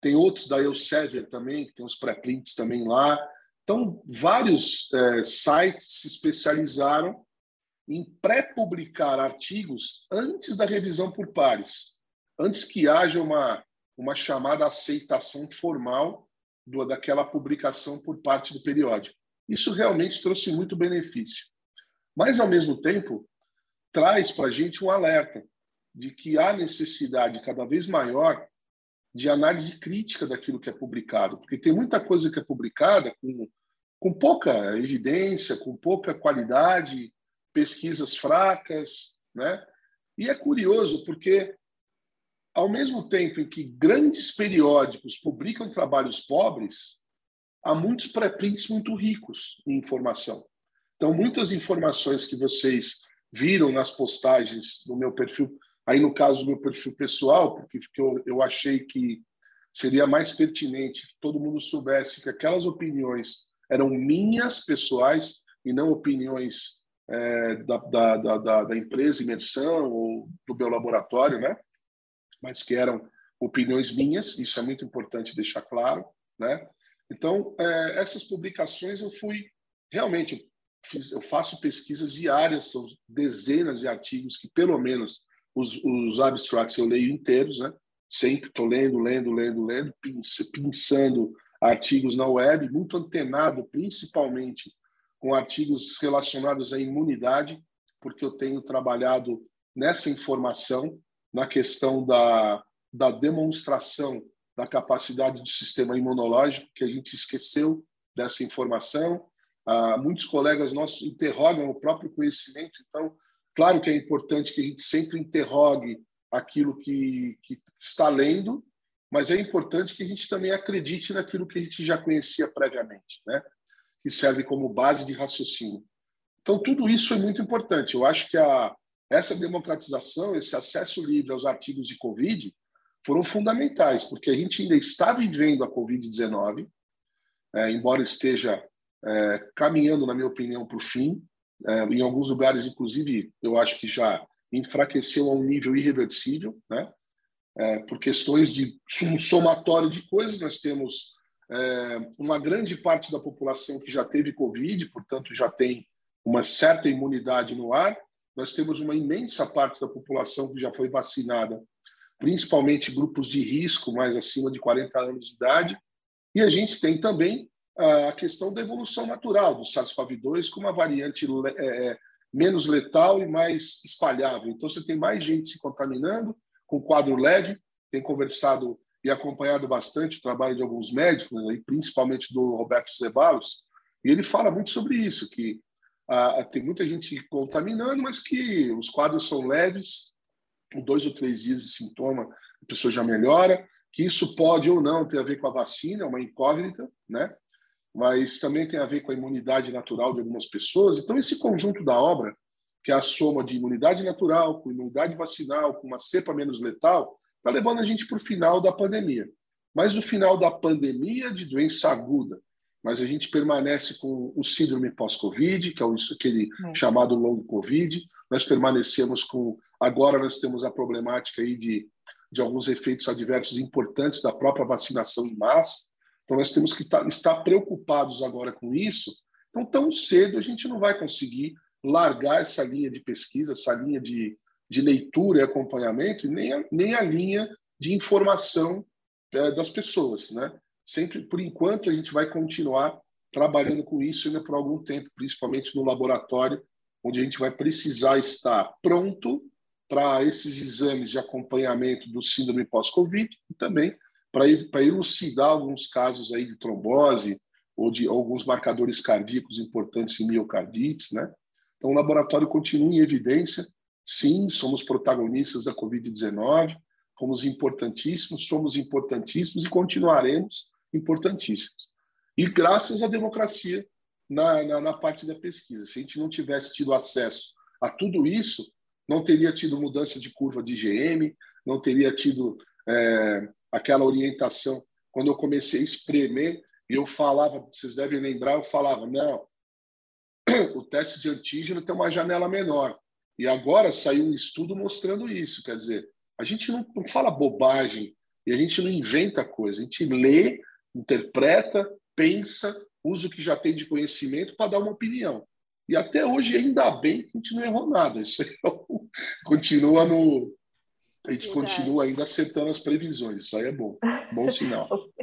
Tem outros da Elsevier também, que tem os pré-prints também lá. Então, vários é, sites se especializaram em pré-publicar artigos antes da revisão por pares, antes que haja uma, uma chamada aceitação formal do, daquela publicação por parte do periódico. Isso realmente trouxe muito benefício. Mas, ao mesmo tempo, traz para a gente um alerta de que há necessidade cada vez maior de análise crítica daquilo que é publicado, porque tem muita coisa que é publicada com, com pouca evidência, com pouca qualidade, pesquisas fracas, né? E é curioso porque ao mesmo tempo em que grandes periódicos publicam trabalhos pobres, há muitos pré-prints muito ricos em informação. Então, muitas informações que vocês viram nas postagens do meu perfil Aí, no caso do meu perfil pessoal, porque eu, eu achei que seria mais pertinente que todo mundo soubesse que aquelas opiniões eram minhas pessoais e não opiniões é, da, da, da, da, empresa imersão ou do meu laboratório, né? Mas que eram opiniões minhas. Isso é muito importante deixar claro, né? Então, é, essas publicações eu fui realmente eu, fiz, eu, faço pesquisas diárias, são dezenas de artigos que pelo menos os, os abstracts eu leio inteiros, né? Sempre estou lendo, lendo, lendo, lendo, pensando artigos na web, muito antenado, principalmente com artigos relacionados à imunidade, porque eu tenho trabalhado nessa informação, na questão da, da demonstração da capacidade do sistema imunológico, que a gente esqueceu dessa informação. Ah, muitos colegas nossos interrogam o próprio conhecimento, então, claro que é importante que a gente sempre interrogue aquilo que, que está lendo, mas é importante que a gente também acredite naquilo que a gente já conhecia previamente, né? que serve como base de raciocínio. Então, tudo isso é muito importante. Eu acho que a, essa democratização, esse acesso livre aos artigos de Covid, foram fundamentais, porque a gente ainda está vivendo a Covid-19, é, embora esteja é, caminhando, na minha opinião, para o fim. É, em alguns lugares, inclusive, eu acho que já enfraqueceu a um nível irreversível, né? É, por questões de um somatório de coisas. Nós temos é, uma grande parte da população que já teve Covid, portanto, já tem uma certa imunidade no ar. Nós temos uma imensa parte da população que já foi vacinada, principalmente grupos de risco, mais acima de 40 anos de idade. E a gente tem também a questão da evolução natural do SARS-CoV-2 com uma variante é, é, menos letal e mais espalhável. Então, você tem mais gente se contaminando com quadro leve. Tem conversado e acompanhado bastante o trabalho de alguns médicos, né, principalmente do Roberto Zebalos, e ele fala muito sobre isso, que ah, tem muita gente contaminando, mas que os quadros são leves, com dois ou três dias de sintoma, a pessoa já melhora, que isso pode ou não ter a ver com a vacina, é uma incógnita, né? mas também tem a ver com a imunidade natural de algumas pessoas. Então, esse conjunto da obra, que é a soma de imunidade natural, com imunidade vacinal, com uma cepa menos letal, está levando a gente para o final da pandemia. Mas no final da pandemia de doença aguda, mas a gente permanece com o síndrome pós-Covid, que é aquele é. chamado longo Covid. Nós permanecemos com. Agora nós temos a problemática aí de, de alguns efeitos adversos importantes da própria vacinação em massa. Então, nós temos que tá, estar preocupados agora com isso. Então, tão cedo a gente não vai conseguir largar essa linha de pesquisa, essa linha de, de leitura e acompanhamento, nem a, nem a linha de informação é, das pessoas. Né? Sempre, por enquanto, a gente vai continuar trabalhando com isso ainda por algum tempo, principalmente no laboratório, onde a gente vai precisar estar pronto para esses exames de acompanhamento do síndrome pós-Covid e também para elucidar alguns casos aí de trombose ou de alguns marcadores cardíacos importantes em miocardites, né? Então, o laboratório continua em evidência. Sim, somos protagonistas da Covid-19, fomos importantíssimos, somos importantíssimos e continuaremos importantíssimos. E graças à democracia na, na, na parte da pesquisa. Se a gente não tivesse tido acesso a tudo isso, não teria tido mudança de curva de IgM, não teria tido é, aquela orientação. Quando eu comecei a espremer, eu falava, vocês devem lembrar, eu falava, não, o teste de antígeno tem uma janela menor. E agora saiu um estudo mostrando isso. Quer dizer, a gente não, não fala bobagem e a gente não inventa coisa. A gente lê, interpreta, pensa, usa o que já tem de conhecimento para dar uma opinião. E até hoje, ainda bem que a gente não errou nada. Isso continua no, a gente Verdade. continua ainda acertando as previsões. Isso aí é bom, bom sinal.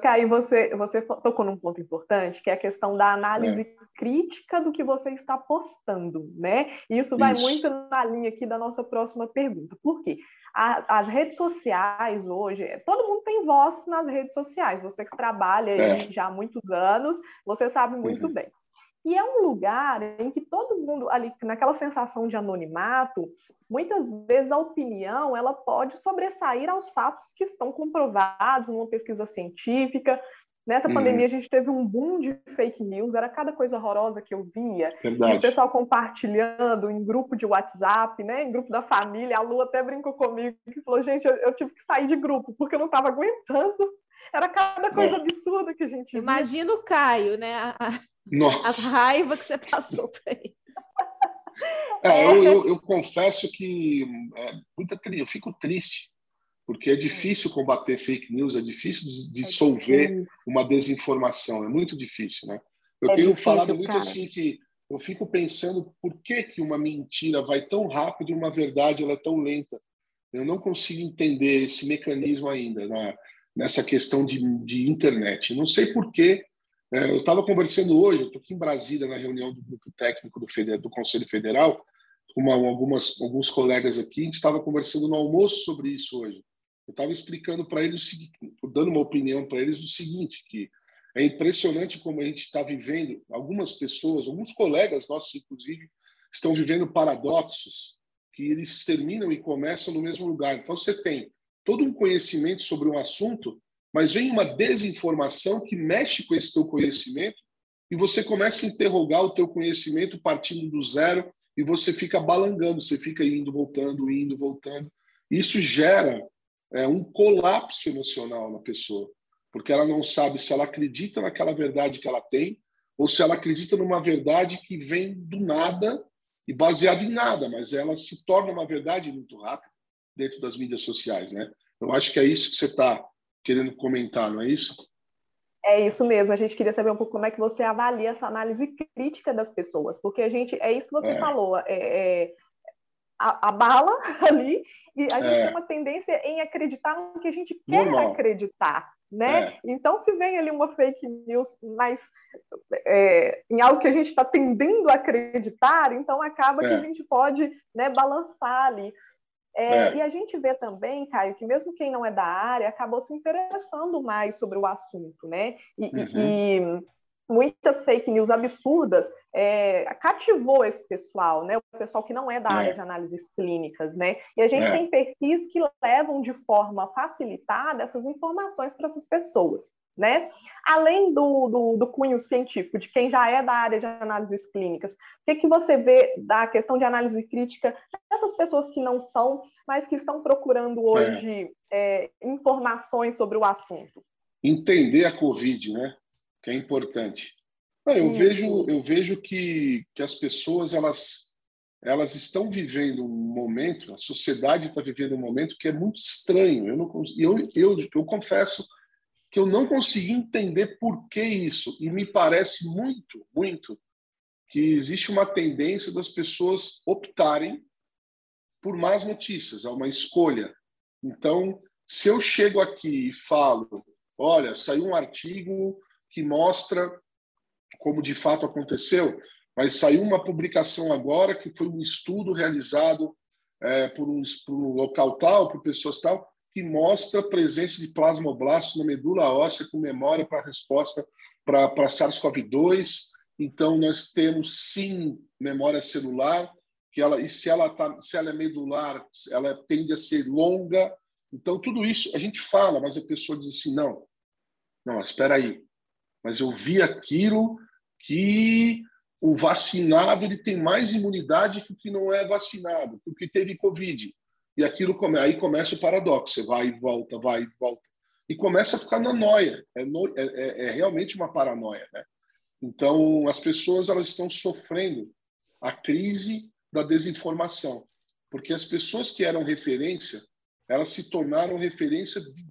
Caio, você, você tocou num ponto importante, que é a questão da análise é. crítica do que você está postando, né? E isso vai isso. muito na linha aqui da nossa próxima pergunta. Por quê? A, as redes sociais hoje, todo mundo tem voz nas redes sociais. Você que trabalha é. já há muitos anos, você sabe muito uhum. bem. E é um lugar em que todo mundo ali, naquela sensação de anonimato, muitas vezes a opinião ela pode sobressair aos fatos que estão comprovados numa pesquisa científica. Nessa uhum. pandemia a gente teve um boom de fake news, era cada coisa horrorosa que eu via. Verdade. E o pessoal compartilhando em grupo de WhatsApp, né, em grupo da família. A Lu até brincou comigo e falou: gente, eu, eu tive que sair de grupo porque eu não estava aguentando. Era cada coisa é. absurda que a gente Imagina o Caio, né? A, a raiva que você passou para ele. É, eu, eu, eu, confesso que é, muita, eu fico triste, porque é difícil combater fake news, é difícil dissolver uma desinformação, é muito difícil, né? Eu é tenho difícil, falado muito cara. assim que eu fico pensando por que, que uma mentira vai tão rápido e uma verdade ela é tão lenta. Eu não consigo entender esse mecanismo ainda na, nessa questão de, de internet. Não sei por quê. É, eu estava conversando hoje, estou aqui em Brasília na reunião do grupo técnico do, do Conselho Federal, com uma, algumas, alguns colegas aqui, a gente estava conversando no almoço sobre isso hoje. Eu estava explicando para eles, dando uma opinião para eles do seguinte, que é impressionante como a gente está vivendo, algumas pessoas, alguns colegas nossos, inclusive, estão vivendo paradoxos que eles terminam e começam no mesmo lugar. Então, você tem todo um conhecimento sobre um assunto, mas vem uma desinformação que mexe com esse teu conhecimento e você começa a interrogar o teu conhecimento partindo do zero e você fica balangando, você fica indo, voltando, indo, voltando. Isso gera é, um colapso emocional na pessoa porque ela não sabe se ela acredita naquela verdade que ela tem ou se ela acredita numa verdade que vem do nada e baseado em nada, mas ela se torna uma verdade muito rápido dentro das mídias sociais, né? Eu acho que é isso que você está querendo comentar, não é isso? É isso mesmo. A gente queria saber um pouco como é que você avalia essa análise crítica das pessoas, porque a gente é isso que você é. falou. É, é, a, a, bala ali e a gente é. tem uma tendência em acreditar no que a gente quer Normal. acreditar né? É. Então, se vem ali uma fake news mais é, em algo que a gente está tendendo a acreditar, então acaba que a gente pode né, balançar ali. É, é. E a gente vê também, Caio, que mesmo quem não é da área acabou se interessando mais sobre o assunto, né? E, uhum. e muitas fake news absurdas é, cativou esse pessoal, né? O pessoal que não é da é. área de análises clínicas, né? E a gente é. tem perfis que levam de forma facilitada essas informações para essas pessoas, né? Além do, do, do, cunho científico, de quem já é da área de análises clínicas, o que, que você vê da questão de análise crítica dessas pessoas que não são, mas que estão procurando hoje é. É, informações sobre o assunto? Entender a Covid, né? que é importante. Eu vejo, eu vejo que, que as pessoas elas elas estão vivendo um momento, a sociedade está vivendo um momento que é muito estranho. Eu não eu, eu, eu confesso que eu não consegui entender por que isso e me parece muito, muito que existe uma tendência das pessoas optarem por más notícias, é uma escolha. Então, se eu chego aqui e falo, olha, saiu um artigo que mostra como de fato aconteceu, mas saiu uma publicação agora que foi um estudo realizado é, por, um, por um local tal, por pessoas tal, que mostra a presença de plasmoblastos na medula óssea com memória para resposta para SARS-CoV-2. Então, nós temos sim memória celular, que ela, e se ela, tá, se ela é medular, ela tende a ser longa. Então, tudo isso a gente fala, mas a pessoa diz assim: não, não, espera aí, mas eu vi aquilo que o vacinado ele tem mais imunidade que o que não é vacinado, que o que teve Covid. E aquilo come... aí começa o paradoxo, você vai e volta, vai e volta. E começa a ficar na noia. É, no... é, é, é realmente uma paranoia. Né? Então, as pessoas elas estão sofrendo a crise da desinformação, porque as pessoas que eram referência, elas se tornaram referência de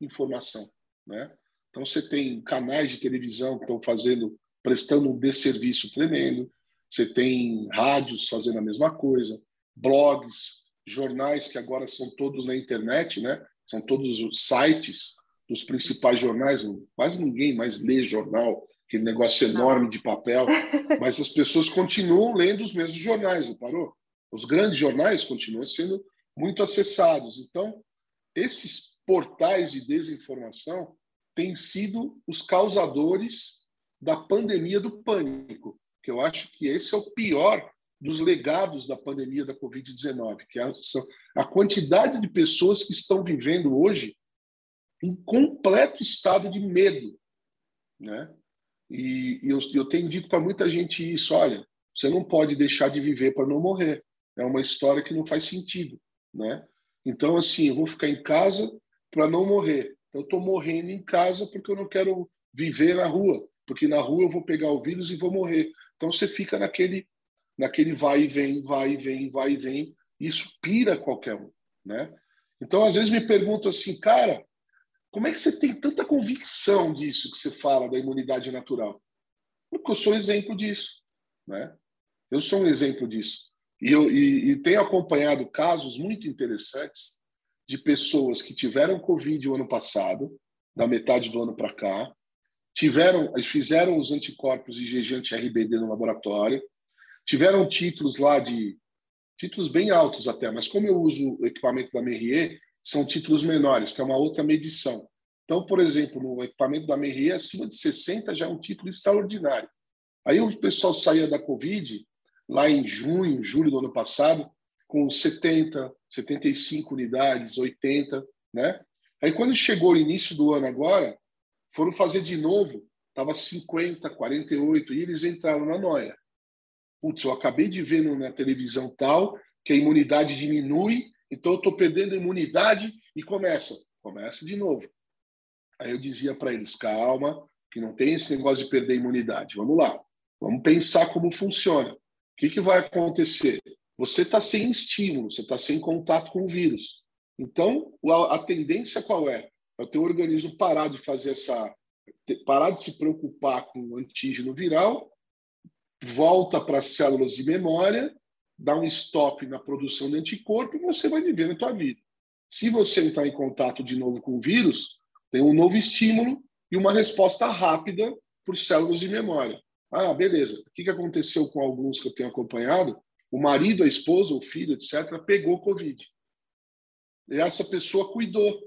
desinformação. Né? Então, você tem canais de televisão que estão fazendo, prestando um desserviço tremendo, você tem rádios fazendo a mesma coisa, blogs, jornais que agora são todos na internet, né? são todos os sites dos principais jornais, quase ninguém mais lê jornal, aquele negócio enorme de papel, mas as pessoas continuam lendo os mesmos jornais, não parou? Os grandes jornais continuam sendo muito acessados. Então, esses portais de desinformação têm sido os causadores da pandemia do pânico, que eu acho que esse é o pior dos legados da pandemia da Covid-19, que é a quantidade de pessoas que estão vivendo hoje em completo estado de medo, né? E, eu, eu tenho dito para muita gente isso, olha, você não pode deixar de viver para não morrer. É uma história que não faz sentido, né? Então, assim, eu vou ficar em casa para não morrer. Eu estou morrendo em casa porque eu não quero viver na rua, porque na rua eu vou pegar o vírus e vou morrer. Então você fica naquele, naquele vai e vem, vai e vem, vai e vem. Isso pira qualquer um, né? Então, às vezes me pergunto assim, cara, como é que você tem tanta convicção disso que você fala da imunidade natural? Porque eu sou exemplo disso, né? Eu sou um exemplo disso. E, eu, e, e tenho acompanhado casos muito interessantes de pessoas que tiveram Covid o ano passado, da metade do ano para cá, tiveram, fizeram os anticorpos IgG anti-RBD no laboratório, tiveram títulos lá de títulos bem altos até, mas como eu uso o equipamento da Merrier, são títulos menores, que é uma outra medição. Então, por exemplo, no equipamento da Merrier, acima de 60 já é um título extraordinário. Aí o pessoal saía da Covid lá em junho, julho do ano passado, com 70, 75 unidades, 80, né? Aí quando chegou o início do ano agora, foram fazer de novo, estava 50, 48, e eles entraram na noia. Putz, eu acabei de ver na televisão tal que a imunidade diminui, então eu estou perdendo a imunidade e começa. Começa de novo. Aí eu dizia para eles, calma, que não tem esse negócio de perder a imunidade. Vamos lá, vamos pensar como funciona que, que vai acontecer? Você está sem estímulo, você está sem contato com o vírus. Então, a, tendência qual é? É o teu organismo parar de fazer essa. parar de se preocupar com o antígeno viral, volta para as células de memória, dá um stop na produção de anticorpo e você vai viver na tua vida. Se você entrar em contato de novo com o vírus, tem um novo estímulo e uma resposta rápida por células de memória. Ah, beleza. O que aconteceu com alguns que eu tenho acompanhado? O marido, a esposa, o filho, etc., pegou Covid. E essa pessoa cuidou.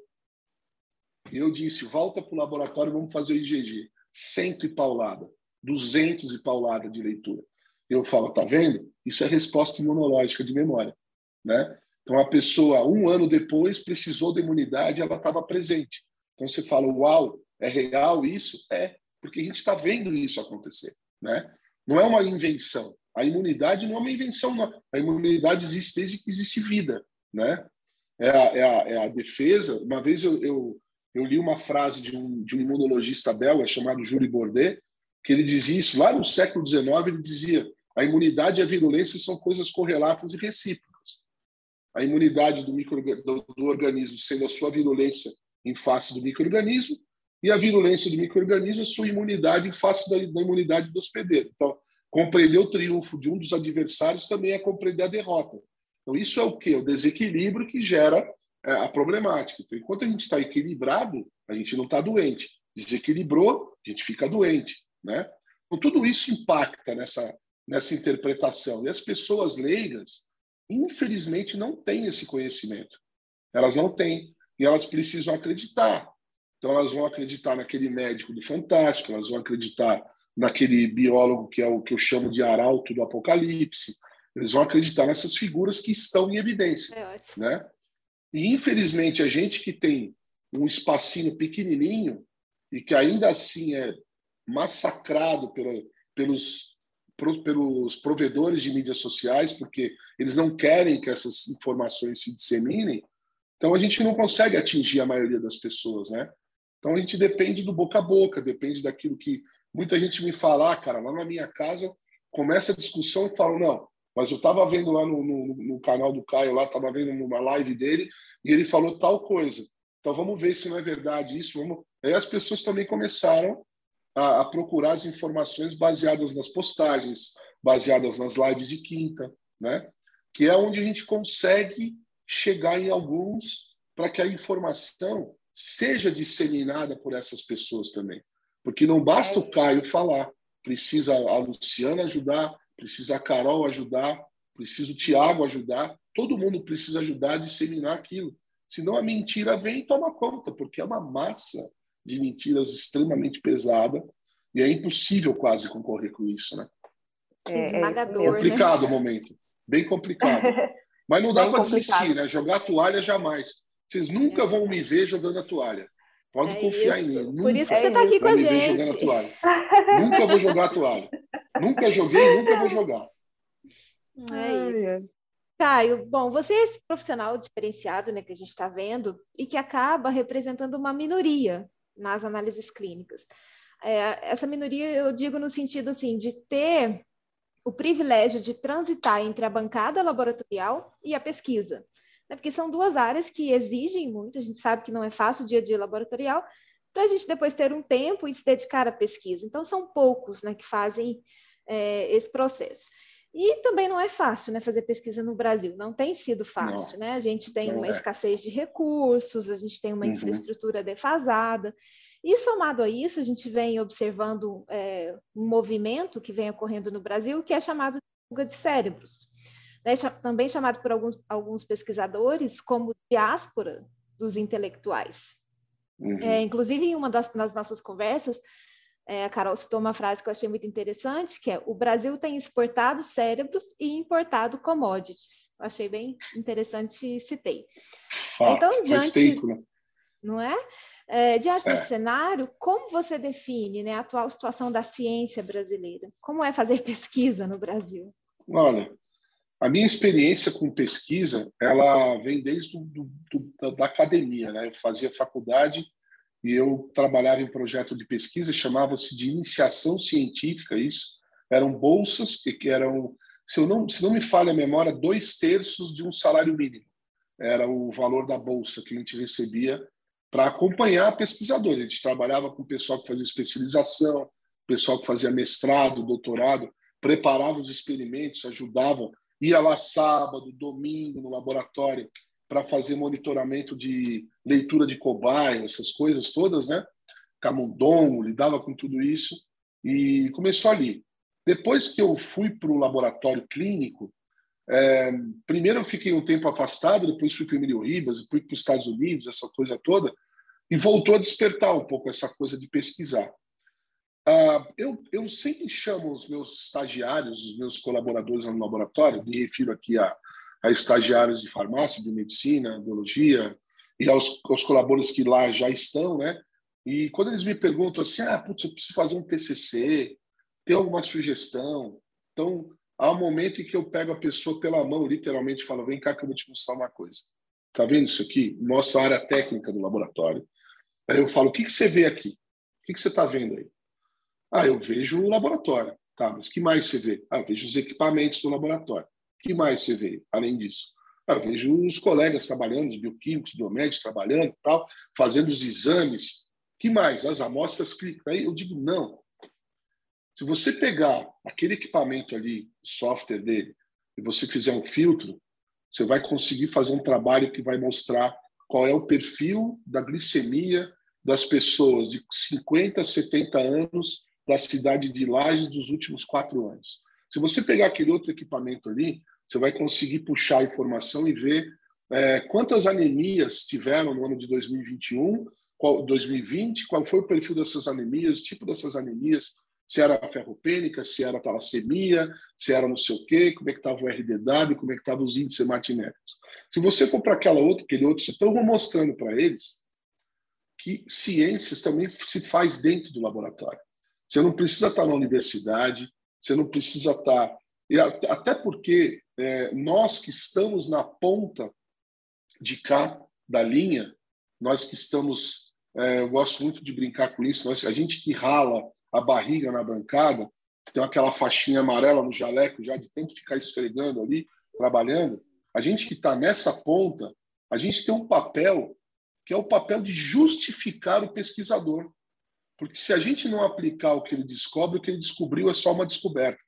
Eu disse: volta para o laboratório, vamos fazer o IgG. Cento e paulada, duzentos e paulada de leitura. Eu falo: tá vendo? Isso é resposta imunológica de memória. Né? Então, a pessoa, um ano depois, precisou da imunidade ela estava presente. Então, você fala: uau, é real isso? É, porque a gente está vendo isso acontecer. Né? Não é uma invenção. A imunidade não é uma invenção, não. A imunidade existe desde que existe vida. Né? É, a, é, a, é a defesa. Uma vez eu, eu, eu, li uma frase de um, de um imunologista belga chamado Jules Bordet, que ele dizia isso lá no século XIX. Ele dizia: a imunidade e a virulência são coisas correlatas e recíprocas. A imunidade do, micro, do, do organismo sendo a sua virulência em face do microorganismo e a virulência do microorganismo é sua imunidade em face da, da imunidade do hospedeiro. Então, compreender o triunfo de um dos adversários também é compreender a derrota. Então, isso é o quê? O desequilíbrio que gera é, a problemática. Então, enquanto a gente está equilibrado, a gente não está doente. Desequilibrou, a gente fica doente. Né? Então, tudo isso impacta nessa, nessa interpretação. E as pessoas leigas, infelizmente, não têm esse conhecimento. Elas não têm. E elas precisam acreditar. Então, elas vão acreditar naquele médico do Fantástico, elas vão acreditar naquele biólogo que é o que eu chamo de arauto do apocalipse. Eles vão acreditar nessas figuras que estão em evidência. É né? E, infelizmente, a gente que tem um espacinho pequenininho e que ainda assim é massacrado pela, pelos, pro, pelos provedores de mídias sociais, porque eles não querem que essas informações se disseminem, então a gente não consegue atingir a maioria das pessoas, né? Então a gente depende do boca a boca, depende daquilo que muita gente me fala, ah, cara, lá na minha casa começa a discussão e falo, não, mas eu estava vendo lá no, no, no, canal do Caio, lá estava vendo numa live dele e ele falou tal coisa. Então vamos ver se não é verdade isso. Vamos... Aí as pessoas também começaram a, a procurar as informações baseadas nas postagens, baseadas nas lives de quinta, né? Que é onde a gente consegue chegar em alguns para que a informação seja disseminada por essas pessoas também. Porque não basta o Caio falar, precisa a Luciana ajudar, precisa a Carol ajudar, precisa o Tiago ajudar, todo mundo precisa ajudar a disseminar aquilo. Senão a mentira vem e toma conta, porque é uma massa de mentiras extremamente pesada e é impossível quase concorrer com isso, né? É, Esmagador, é complicado né? o momento, bem complicado. Mas não dá para desistir, né? Jogar toalha jamais. Vocês nunca é. vão me ver jogando a toalha. Pode é confiar isso. em mim. Nunca Por isso que você está aqui com a gente. Jogando a toalha. nunca vou jogar a toalha. Nunca joguei, nunca vou jogar. É isso. Caio, bom, você é esse profissional diferenciado né, que a gente está vendo e que acaba representando uma minoria nas análises clínicas. É, essa minoria eu digo no sentido assim, de ter o privilégio de transitar entre a bancada laboratorial e a pesquisa. né? porque são duas áreas que exigem muito, a gente sabe que não é fácil o dia a dia laboratorial, para a gente depois ter um tempo e se dedicar à pesquisa. Então, são poucos né, que fazem é, esse processo. E também não é fácil né, fazer pesquisa no Brasil, não tem sido fácil. Né? A gente tem uma é. escassez de recursos, a gente tem uma uhum. infraestrutura defasada. E somado a isso, a gente vem observando é, um movimento que vem ocorrendo no Brasil, que é chamado de fuga de cérebros. Né? Também chamado por alguns, alguns pesquisadores como diáspora dos intelectuais. Uhum. É, inclusive, em uma das, das nossas conversas, é, a Carol citou uma frase que eu achei muito interessante, que é o Brasil tem exportado cérebros e importado commodities. Eu achei bem interessante e citei. Fato, então, diante, tempo, né? não é? é diante é. desse cenário, como você define né, a atual situação da ciência brasileira? Como é fazer pesquisa no Brasil? Olha, a minha experiência com pesquisa, ela vem desde do, do, da academia, né? Eu fazia faculdade e eu trabalhava em um projeto de pesquisa, chamava-se de iniciação científica, isso. Eram bolsas que eram, se, eu não, se não me falha a memória, dois terços de um salário mínimo. Era o valor da bolsa que a gente recebia para acompanhar pesquisadores. A gente trabalhava com o pessoal que fazia especialização, pessoal que fazia mestrado, doutorado, preparava os experimentos, ajudava, ia lá sábado, domingo no laboratório para fazer monitoramento de leitura de cobaia, essas coisas todas, né? Camundongo, lidava com tudo isso e começou ali. Depois que eu fui para o laboratório clínico, é, primeiro eu fiquei um tempo afastado, depois fui para o Emílio Ribas, fui para os Estados Unidos, essa coisa toda, e voltou a despertar um pouco essa coisa de pesquisar. Ah, eu, eu sempre chamo os meus estagiários, os meus colaboradores no laboratório, me refiro aqui a a estagiários de farmácia, de medicina, biologia, e aos, aos colaboradores que lá já estão, né? E quando eles me perguntam assim, ah, putz, eu preciso fazer um TCC, tem alguma sugestão? Então, há um momento em que eu pego a pessoa pela mão, literalmente, e falo, vem cá que eu vou te mostrar uma coisa. Tá vendo isso aqui? Mostro a área técnica do laboratório. Aí eu falo, o que, que você vê aqui? O que, que você está vendo aí? Ah, eu vejo o laboratório. Tá, mas que mais você vê? Ah, vejo os equipamentos do laboratório que mais você vê, além disso? Eu vejo os colegas trabalhando, os bioquímicos, biomédicos trabalhando, tal, fazendo os exames. que mais? As amostras clínicas. Aí eu digo, não. Se você pegar aquele equipamento ali, o software dele, e você fizer um filtro, você vai conseguir fazer um trabalho que vai mostrar qual é o perfil da glicemia das pessoas de 50 a 70 anos da cidade de Lages dos últimos quatro anos. Se você pegar aquele outro equipamento ali, você vai conseguir puxar a informação e ver é, quantas anemias tiveram no ano de 2021, qual, 2020, qual foi o perfil dessas anemias, o tipo dessas anemias, se era ferropênica, se era talassemia, se era não sei o quê, como é que estava o RDW, como é que estavam os índices hematinéticos. Se você for para aquela outra, aquele outro setor, eu vou mostrando para eles que ciências também se faz dentro do laboratório. Você não precisa estar na universidade, você não precisa estar e até porque é, nós que estamos na ponta de cá da linha, nós que estamos, é, eu gosto muito de brincar com isso, nós, a gente que rala a barriga na bancada, tem aquela faixinha amarela no jaleco já de tanto ficar esfregando ali, trabalhando, a gente que está nessa ponta, a gente tem um papel que é o papel de justificar o pesquisador. Porque se a gente não aplicar o que ele descobre, o que ele descobriu é só uma descoberta.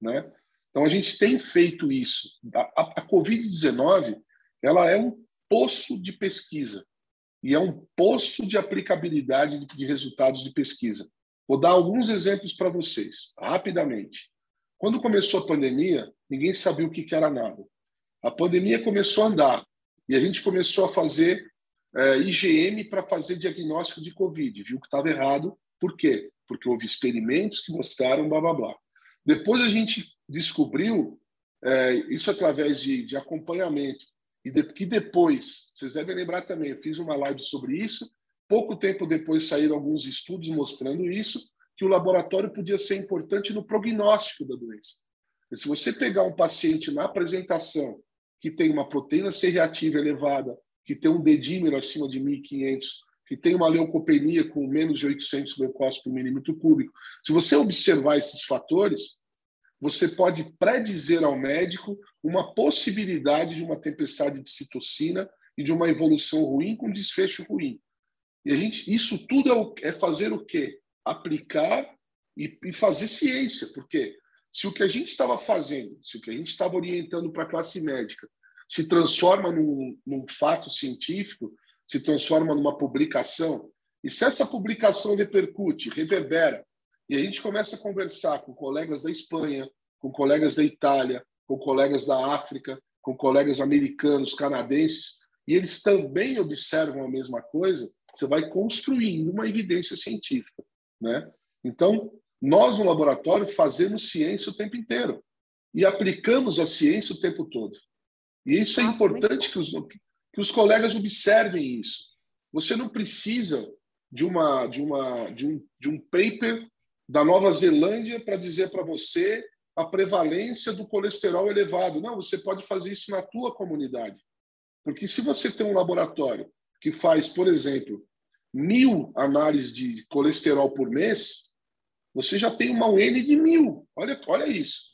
Né? Então, a gente tem feito isso. A, a Covid-19 ela é um poço de pesquisa e é um poço de aplicabilidade de, de resultados de pesquisa. Vou dar alguns exemplos para vocês, rapidamente. Quando começou a pandemia, ninguém sabia o que era nada. A pandemia começou a andar e a gente começou a fazer é, IgM para fazer diagnóstico de Covid. Viu que estava errado. Por quê? Porque houve experimentos que mostraram blá blá blá. Depois a gente descobriu é, isso através de, de acompanhamento. E de, que depois, vocês devem lembrar também, eu fiz uma live sobre isso. Pouco tempo depois saíram alguns estudos mostrando isso, que o laboratório podia ser importante no prognóstico da doença. Se você pegar um paciente na apresentação que tem uma proteína C reativa elevada, que tem um dedímero acima de 1.500, que tem uma leucopenia com menos de 800 leucócitos por milímetro cúbico, se você observar esses fatores, você pode predizer ao médico uma possibilidade de uma tempestade de citocina e de uma evolução ruim com desfecho ruim. E a gente, isso tudo é, é fazer o quê? Aplicar e, e fazer ciência, porque se o que a gente estava fazendo, se o que a gente estava orientando para a classe médica se transforma num, num fato científico, se transforma numa publicação, e se essa publicação repercute, reverbera, e a gente começa a conversar com colegas da Espanha, com colegas da Itália, com colegas da África, com colegas americanos, canadenses, e eles também observam a mesma coisa, você vai construindo uma evidência científica, né? Então, nós no laboratório fazemos ciência o tempo inteiro e aplicamos a ciência o tempo todo. E isso é importante que os, que os colegas observem isso. Você não precisa de uma de uma de um, de um paper da Nova Zelândia para dizer para você a prevalência do colesterol elevado. Não, você pode fazer isso na tua comunidade. Porque se você tem um laboratório que faz, por exemplo, mil análises de colesterol por mês, você já tem uma UN de mil. Olha, olha isso.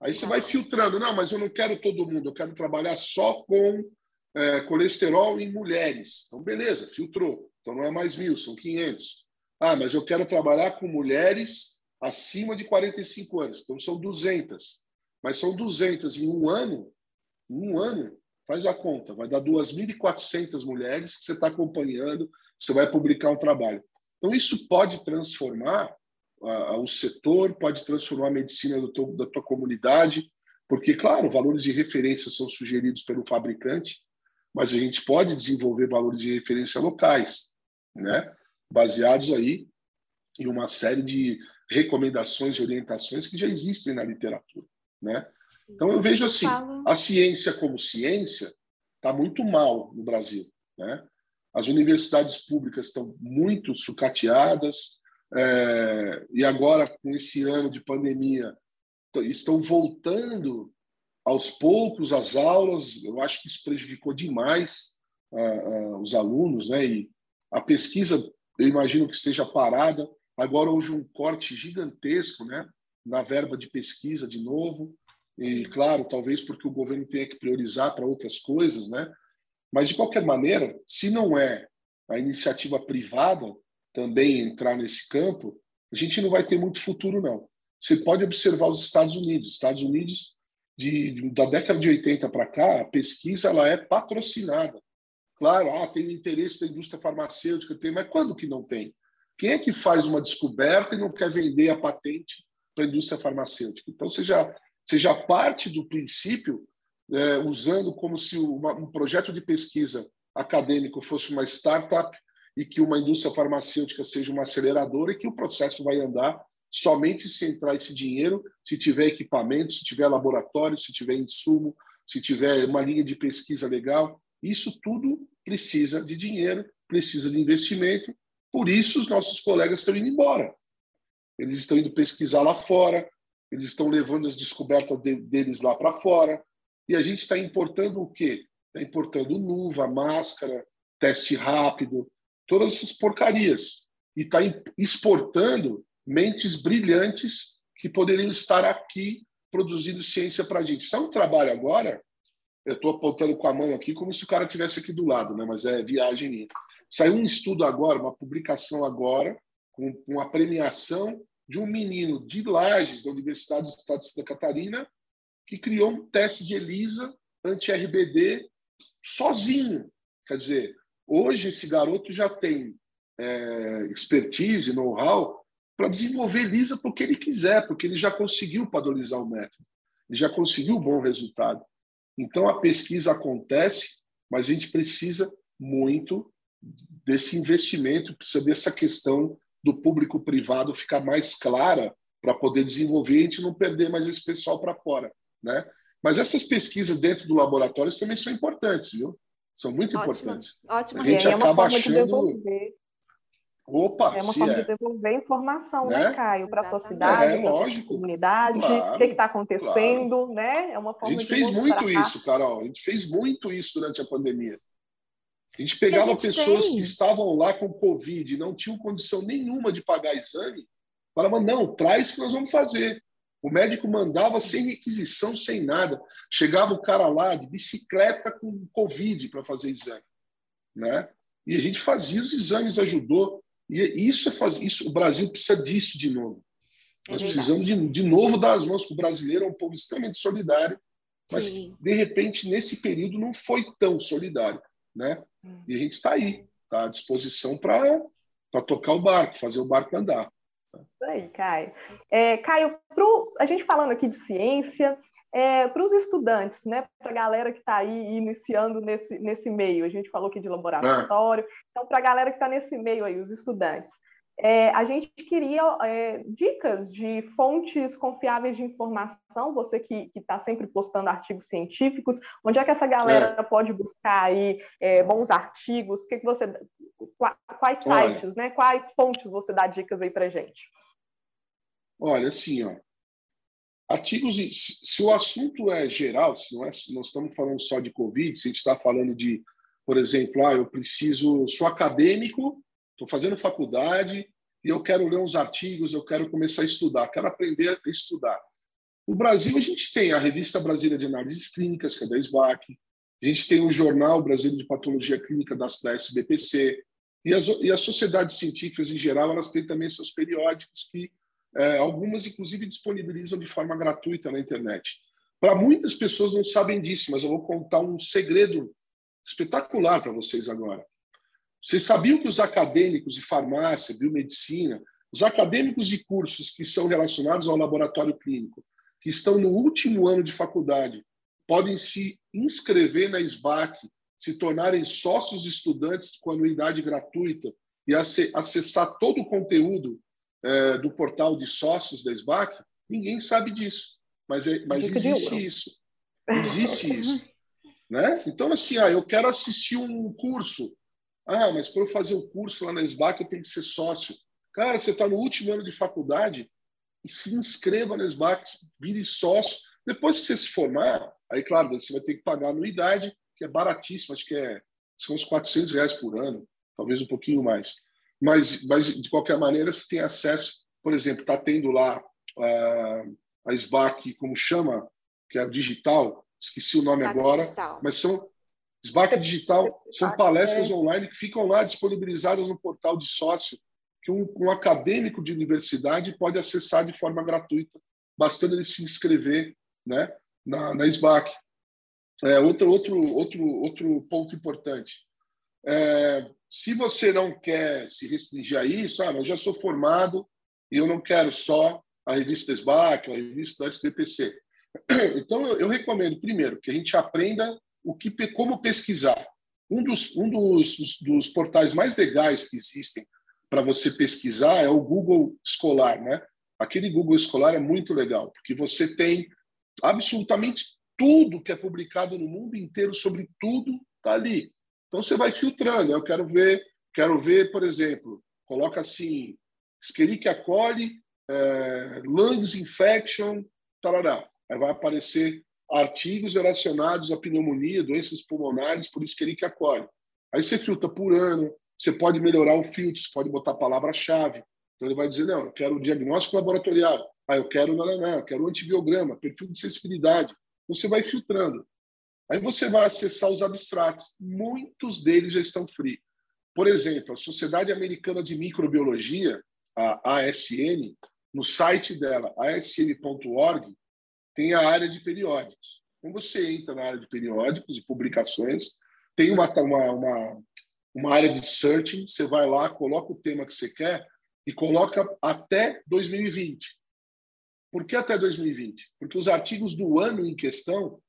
Aí você vai filtrando. Não, mas eu não quero todo mundo, eu quero trabalhar só com é, colesterol em mulheres. Então, beleza, filtrou. Então não é mais mil, são 500. Ah, mas eu quero trabalhar com mulheres acima de 45 anos. Então são 200. Mas são 200 em um ano. Em um ano, faz a conta, vai dar 2.400 mulheres que você está acompanhando, você vai publicar um trabalho. Então isso pode transformar o setor, pode transformar a medicina teu, da tua comunidade, porque, claro, valores de referência são sugeridos pelo fabricante, mas a gente pode desenvolver valores de referência locais, né? Baseados aí em uma série de recomendações e orientações que já existem na literatura. Né? Então, eu vejo assim, a ciência como ciência está muito mal no Brasil. Né? As universidades públicas estão muito sucateadas, é, e agora, com esse ano de pandemia, estão voltando aos poucos as aulas. Eu acho que isso prejudicou demais os alunos, né? E a pesquisa, eu imagino que esteja parada. Agora houve um corte gigantesco, né? Na verba de pesquisa de novo. E claro, talvez porque o governo tenha que priorizar para outras coisas, né? Mas de qualquer maneira, se não é a iniciativa privada também entrar nesse campo, a gente não vai ter muito futuro não. Você pode observar os Estados Unidos. Os Estados Unidos de, da década de 80 para cá, a pesquisa ela é patrocinada. Claro, ah, tem interesse da indústria farmacêutica, tem, mas quando que não tem? Quem é que faz uma descoberta e não quer vender a patente para a indústria farmacêutica? Então, você já parte do princípio é, usando como se uma, um projeto de pesquisa acadêmico fosse uma startup e que uma indústria farmacêutica seja uma aceleradora e que o processo vai andar somente se entrar esse dinheiro, se tiver equipamento, se tiver laboratório, se tiver insumo, se tiver uma linha de pesquisa legal. Isso tudo precisa de dinheiro, precisa de investimento. Por isso, os nossos colegas estão indo embora. Eles estão indo pesquisar lá fora, eles estão levando as descobertas de, deles lá para fora. E a gente está importando o quê? Está importando luva, máscara, teste rápido, todas essas porcarias. E está exportando mentes brilhantes que poderiam estar aqui produzindo ciência para a gente. Isso é um trabalho agora, eu estou apontando com a mão aqui como se o cara tivesse aqui do lado, né? mas é viagem minha. Saiu um estudo agora, uma publicação agora, com, com a premiação de um menino de Lages, da Universidade do Estado de Santa Catarina, que criou um teste de ELISA anti-RBD sozinho. Quer dizer, hoje esse garoto já tem é, expertise, know-how para desenvolver Lisa porque ele quiser, porque ele já conseguiu padronizar o método, ele já conseguiu um bom resultado. Então a pesquisa acontece, mas a gente precisa muito desse investimento, precisa dessa questão do público privado ficar mais clara para poder desenvolver e a gente não perder mais esse pessoal para fora, né? Mas essas pesquisas dentro do laboratório também são importantes, viu? São muito Ótimo. importantes. Ótimo, a gente é acaba achando Opa, é uma forma é. de devolver informação, né, né Caio, para a sua cidade, é, para a sua comunidade, claro, o que está acontecendo, claro. né? É uma forma A gente fez muito isso, Carol. A gente fez muito isso durante a pandemia. A gente pegava a gente pessoas tem. que estavam lá com Covid e não tinham condição nenhuma de pagar exame, falava, não, traz que nós vamos fazer. O médico mandava sem requisição, sem nada. Chegava o cara lá de bicicleta com Covid para fazer exame. Né? E a gente fazia os exames, ajudou. E isso, é faz, isso o Brasil precisa disso de novo. É Nós precisamos de, de novo dar as mãos, para o brasileiro é um povo extremamente solidário, mas Sim. de repente, nesse período, não foi tão solidário. Né? Hum. E a gente está aí, está à disposição para tocar o barco, fazer o barco andar. Isso aí, Caio. É, Caio, pro, a gente falando aqui de ciência, é, para os estudantes, né, para a galera que está aí iniciando nesse, nesse meio, a gente falou aqui de laboratório, é. então para a galera que está nesse meio aí, os estudantes, é, a gente queria é, dicas de fontes confiáveis de informação, você que está sempre postando artigos científicos, onde é que essa galera é. pode buscar aí é, bons artigos, que que você, quais sites, Olha. né, quais fontes você dá dicas aí para gente? Olha, assim, ó, artigos, se o assunto é geral, se não é, nós estamos falando só de Covid, se a gente está falando de, por exemplo, ah, eu preciso, sou acadêmico, estou fazendo faculdade e eu quero ler uns artigos, eu quero começar a estudar, quero aprender a estudar. No Brasil, a gente tem a Revista Brasileira de Análises Clínicas, que é da SBAC, a gente tem o Jornal Brasileiro de Patologia Clínica da, da SBPC, e as, e as sociedades científicas, em geral, elas têm também seus periódicos que é, algumas, inclusive, disponibilizam de forma gratuita na internet. Para muitas pessoas não sabem disso, mas eu vou contar um segredo espetacular para vocês agora. Vocês sabiam que os acadêmicos de farmácia, biomedicina, os acadêmicos de cursos que são relacionados ao laboratório clínico, que estão no último ano de faculdade, podem se inscrever na SBAC, se tornarem sócios estudantes com anuidade gratuita e acessar todo o conteúdo é, do portal de sócios da SBAC? Ninguém sabe disso, mas, é, mas existe isso. Existe isso. Né? Então, assim, ah, eu quero assistir um curso ah, mas para eu fazer o curso lá na SBAC eu tenho que ser sócio. Cara, você está no último ano de faculdade se inscreva na SBAC, vire sócio. Depois que você se formar, aí, claro, você vai ter que pagar a anuidade, que é baratíssima, acho que é são uns 400 reais por ano, talvez um pouquinho mais. Mas, mas de qualquer maneira, você tem acesso, por exemplo, está tendo lá uh, a SBAC, como chama, que é o digital, esqueci o nome agora, digital. mas são SBAC Digital são palestras online que ficam lá disponibilizadas no portal de sócio, que um, um acadêmico de universidade pode acessar de forma gratuita, bastando ele se inscrever né, na, na SBAC. É, outro, outro, outro, outro ponto importante. É, se você não quer se restringir a isso, ah, eu já sou formado e eu não quero só a revista SBAC, a revista da SDPC. Então, eu, eu recomendo, primeiro, que a gente aprenda o que, como pesquisar. Um dos, um dos, dos, dos portais mais legais que existem para você pesquisar é o Google Escolar, né? Aquele Google Escolar é muito legal, porque você tem absolutamente tudo que é publicado no mundo inteiro sobre tudo está ali. Então você vai filtrando. Eu quero ver, quero ver, por exemplo, coloca assim, Escherichia coli, é, lungs infection, tarará. Aí vai aparecer artigos relacionados à pneumonia, doenças pulmonares, por que acolhe. Aí você filtra por ano, você pode melhorar o filtro, você pode botar palavra-chave. Então ele vai dizer, não, eu quero o diagnóstico laboratorial, ah, eu quero não, não, eu quero o antibiograma, perfil de sensibilidade. Você vai filtrando. Aí você vai acessar os abstratos. Muitos deles já estão free. Por exemplo, a Sociedade Americana de Microbiologia, a ASN, no site dela, asn.org, tem a área de periódicos. Então, você entra na área de periódicos e publicações, tem uma, uma, uma, uma área de searching, você vai lá, coloca o tema que você quer e coloca até 2020. Por que até 2020? Porque os artigos do ano em questão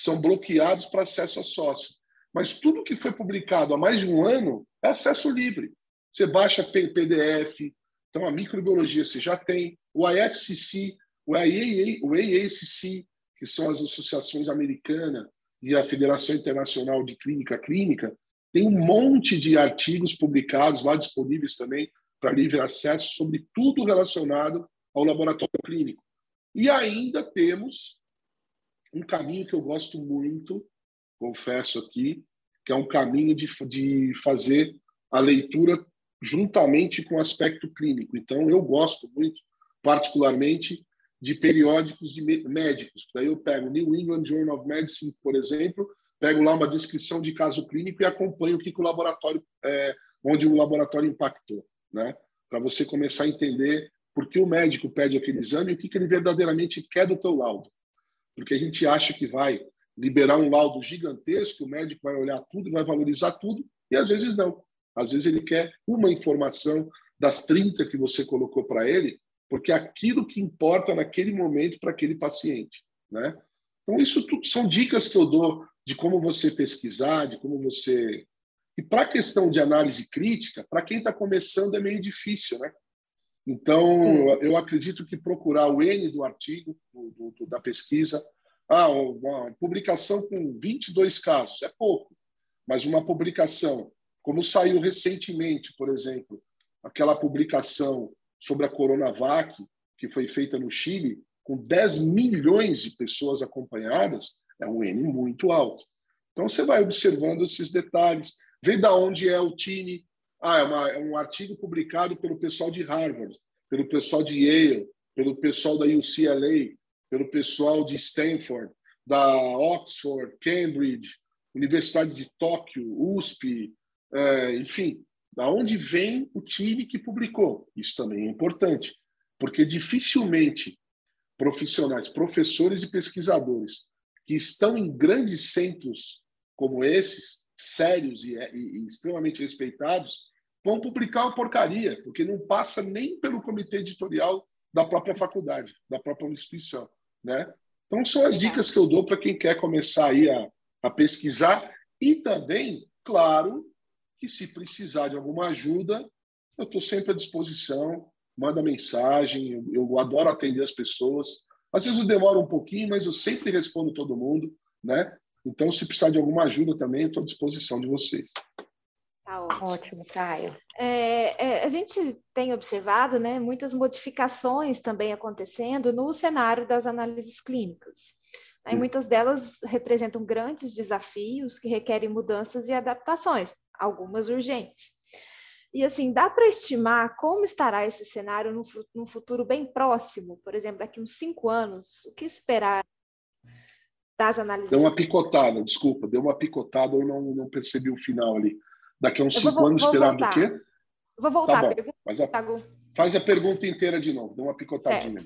são bloqueados para acesso a sócio. Mas tudo que foi publicado há mais de um ano é acesso livre. Você baixa PDF, então a microbiologia você já tem, o IFCC o AAA, o AACC, que são as associações americanas e a Federação Internacional de Clínica Clínica, tem um monte de artigos publicados lá disponíveis também para livre acesso sobre tudo relacionado ao laboratório clínico. E ainda temos um caminho que eu gosto muito, confesso aqui, que é um caminho de, de fazer a leitura juntamente com o aspecto clínico. Então, eu gosto muito, particularmente, de periódicos de médicos. Daí eu pego New England Journal of Medicine, por exemplo, pego lá uma descrição de caso clínico e acompanho o que, que o laboratório, é, onde o laboratório impactou, né? Para você começar a entender por que o médico pede aquele exame e o que, que ele verdadeiramente quer do teu laudo. Porque a gente acha que vai liberar um laudo gigantesco, o médico vai olhar tudo, vai valorizar tudo, e às vezes não. Às vezes ele quer uma informação das 30 que você colocou para ele, porque é aquilo que importa naquele momento para aquele paciente, né? Então isso tudo são dicas que eu dou de como você pesquisar, de como você e para a questão de análise crítica, para quem está começando é meio difícil, né? Então eu acredito que procurar o N do artigo, do, do, da pesquisa, ah, uma publicação com 22 casos é pouco, mas uma publicação como saiu recentemente, por exemplo, aquela publicação sobre a Coronavac, que foi feita no Chile, com 10 milhões de pessoas acompanhadas, é um N muito alto. Então, você vai observando esses detalhes, vê da onde é o time. Ah, é, uma, é um artigo publicado pelo pessoal de Harvard, pelo pessoal de Yale, pelo pessoal da UCLA, pelo pessoal de Stanford, da Oxford, Cambridge, Universidade de Tóquio, USP, é, enfim, da onde vem o time que publicou. Isso também é importante, porque dificilmente profissionais, professores e pesquisadores que estão em grandes centros como esses, sérios e, e, e extremamente respeitados, vão publicar uma porcaria, porque não passa nem pelo comitê editorial da própria faculdade, da própria instituição, né? Então são as dicas que eu dou para quem quer começar aí a, a pesquisar e também, claro, que se precisar de alguma ajuda, eu estou sempre à disposição, manda mensagem, eu, eu, adoro atender as pessoas. Às vezes eu demoro um pouquinho, mas eu sempre respondo todo mundo, né? Então, se precisar de alguma ajuda também, estou à disposição de vocês. Tá ótimo, ótimo Caio. É, é, a gente tem observado né, muitas modificações também acontecendo no cenário das análises clínicas. Né, e muitas delas representam grandes desafios que requerem mudanças e adaptações, algumas urgentes. E assim, dá para estimar como estará esse cenário no, no futuro bem próximo, por exemplo, daqui uns cinco anos? O que esperar das análises? Deu uma picotada, desculpa, deu uma picotada, eu não, não percebi o final ali. Daqui a uns cinco vou, anos vou esperar voltar. do quê? Vou voltar. Tá bom, faz, a, faz a pergunta inteira de novo, deu uma picotadinha.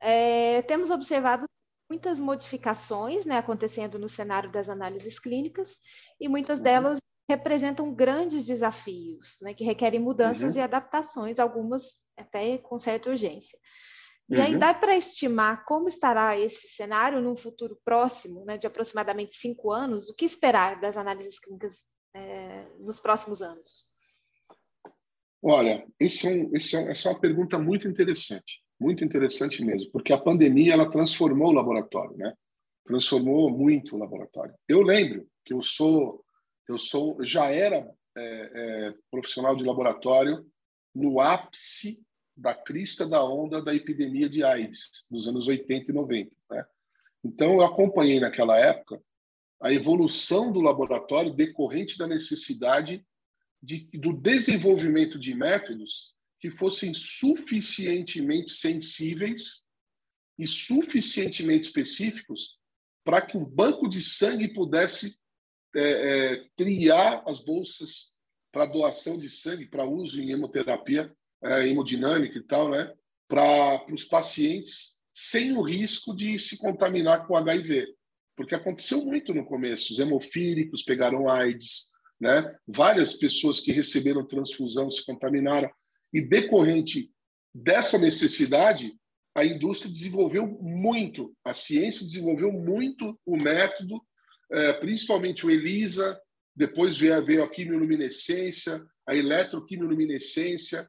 É, temos observado muitas modificações né, acontecendo no cenário das análises clínicas e muitas uhum. delas representam grandes desafios, né, que requerem mudanças uhum. e adaptações, algumas até com certa urgência. E uhum. aí dá para estimar como estará esse cenário num futuro próximo, né, de aproximadamente cinco anos, o que esperar das análises clínicas é, nos próximos anos? Olha, esse é um, é, essa é uma pergunta muito interessante, muito interessante mesmo, porque a pandemia ela transformou o laboratório, né? Transformou muito o laboratório. Eu lembro que eu sou eu sou, já era é, profissional de laboratório no ápice da crista da onda da epidemia de AIDS, nos anos 80 e 90. Né? Então, eu acompanhei naquela época a evolução do laboratório decorrente da necessidade de, do desenvolvimento de métodos que fossem suficientemente sensíveis e suficientemente específicos para que o banco de sangue pudesse é, é, triar as bolsas para doação de sangue, para uso em hemoterapia é, hemodinâmica e tal, né? para os pacientes sem o risco de se contaminar com HIV. Porque aconteceu muito no começo. Os hemofílicos pegaram AIDS, né? várias pessoas que receberam transfusão se contaminaram. E decorrente dessa necessidade, a indústria desenvolveu muito, a ciência desenvolveu muito o método é, principalmente o ELISA, depois veio, a quimioluminescência, a eletroquimioluminescência,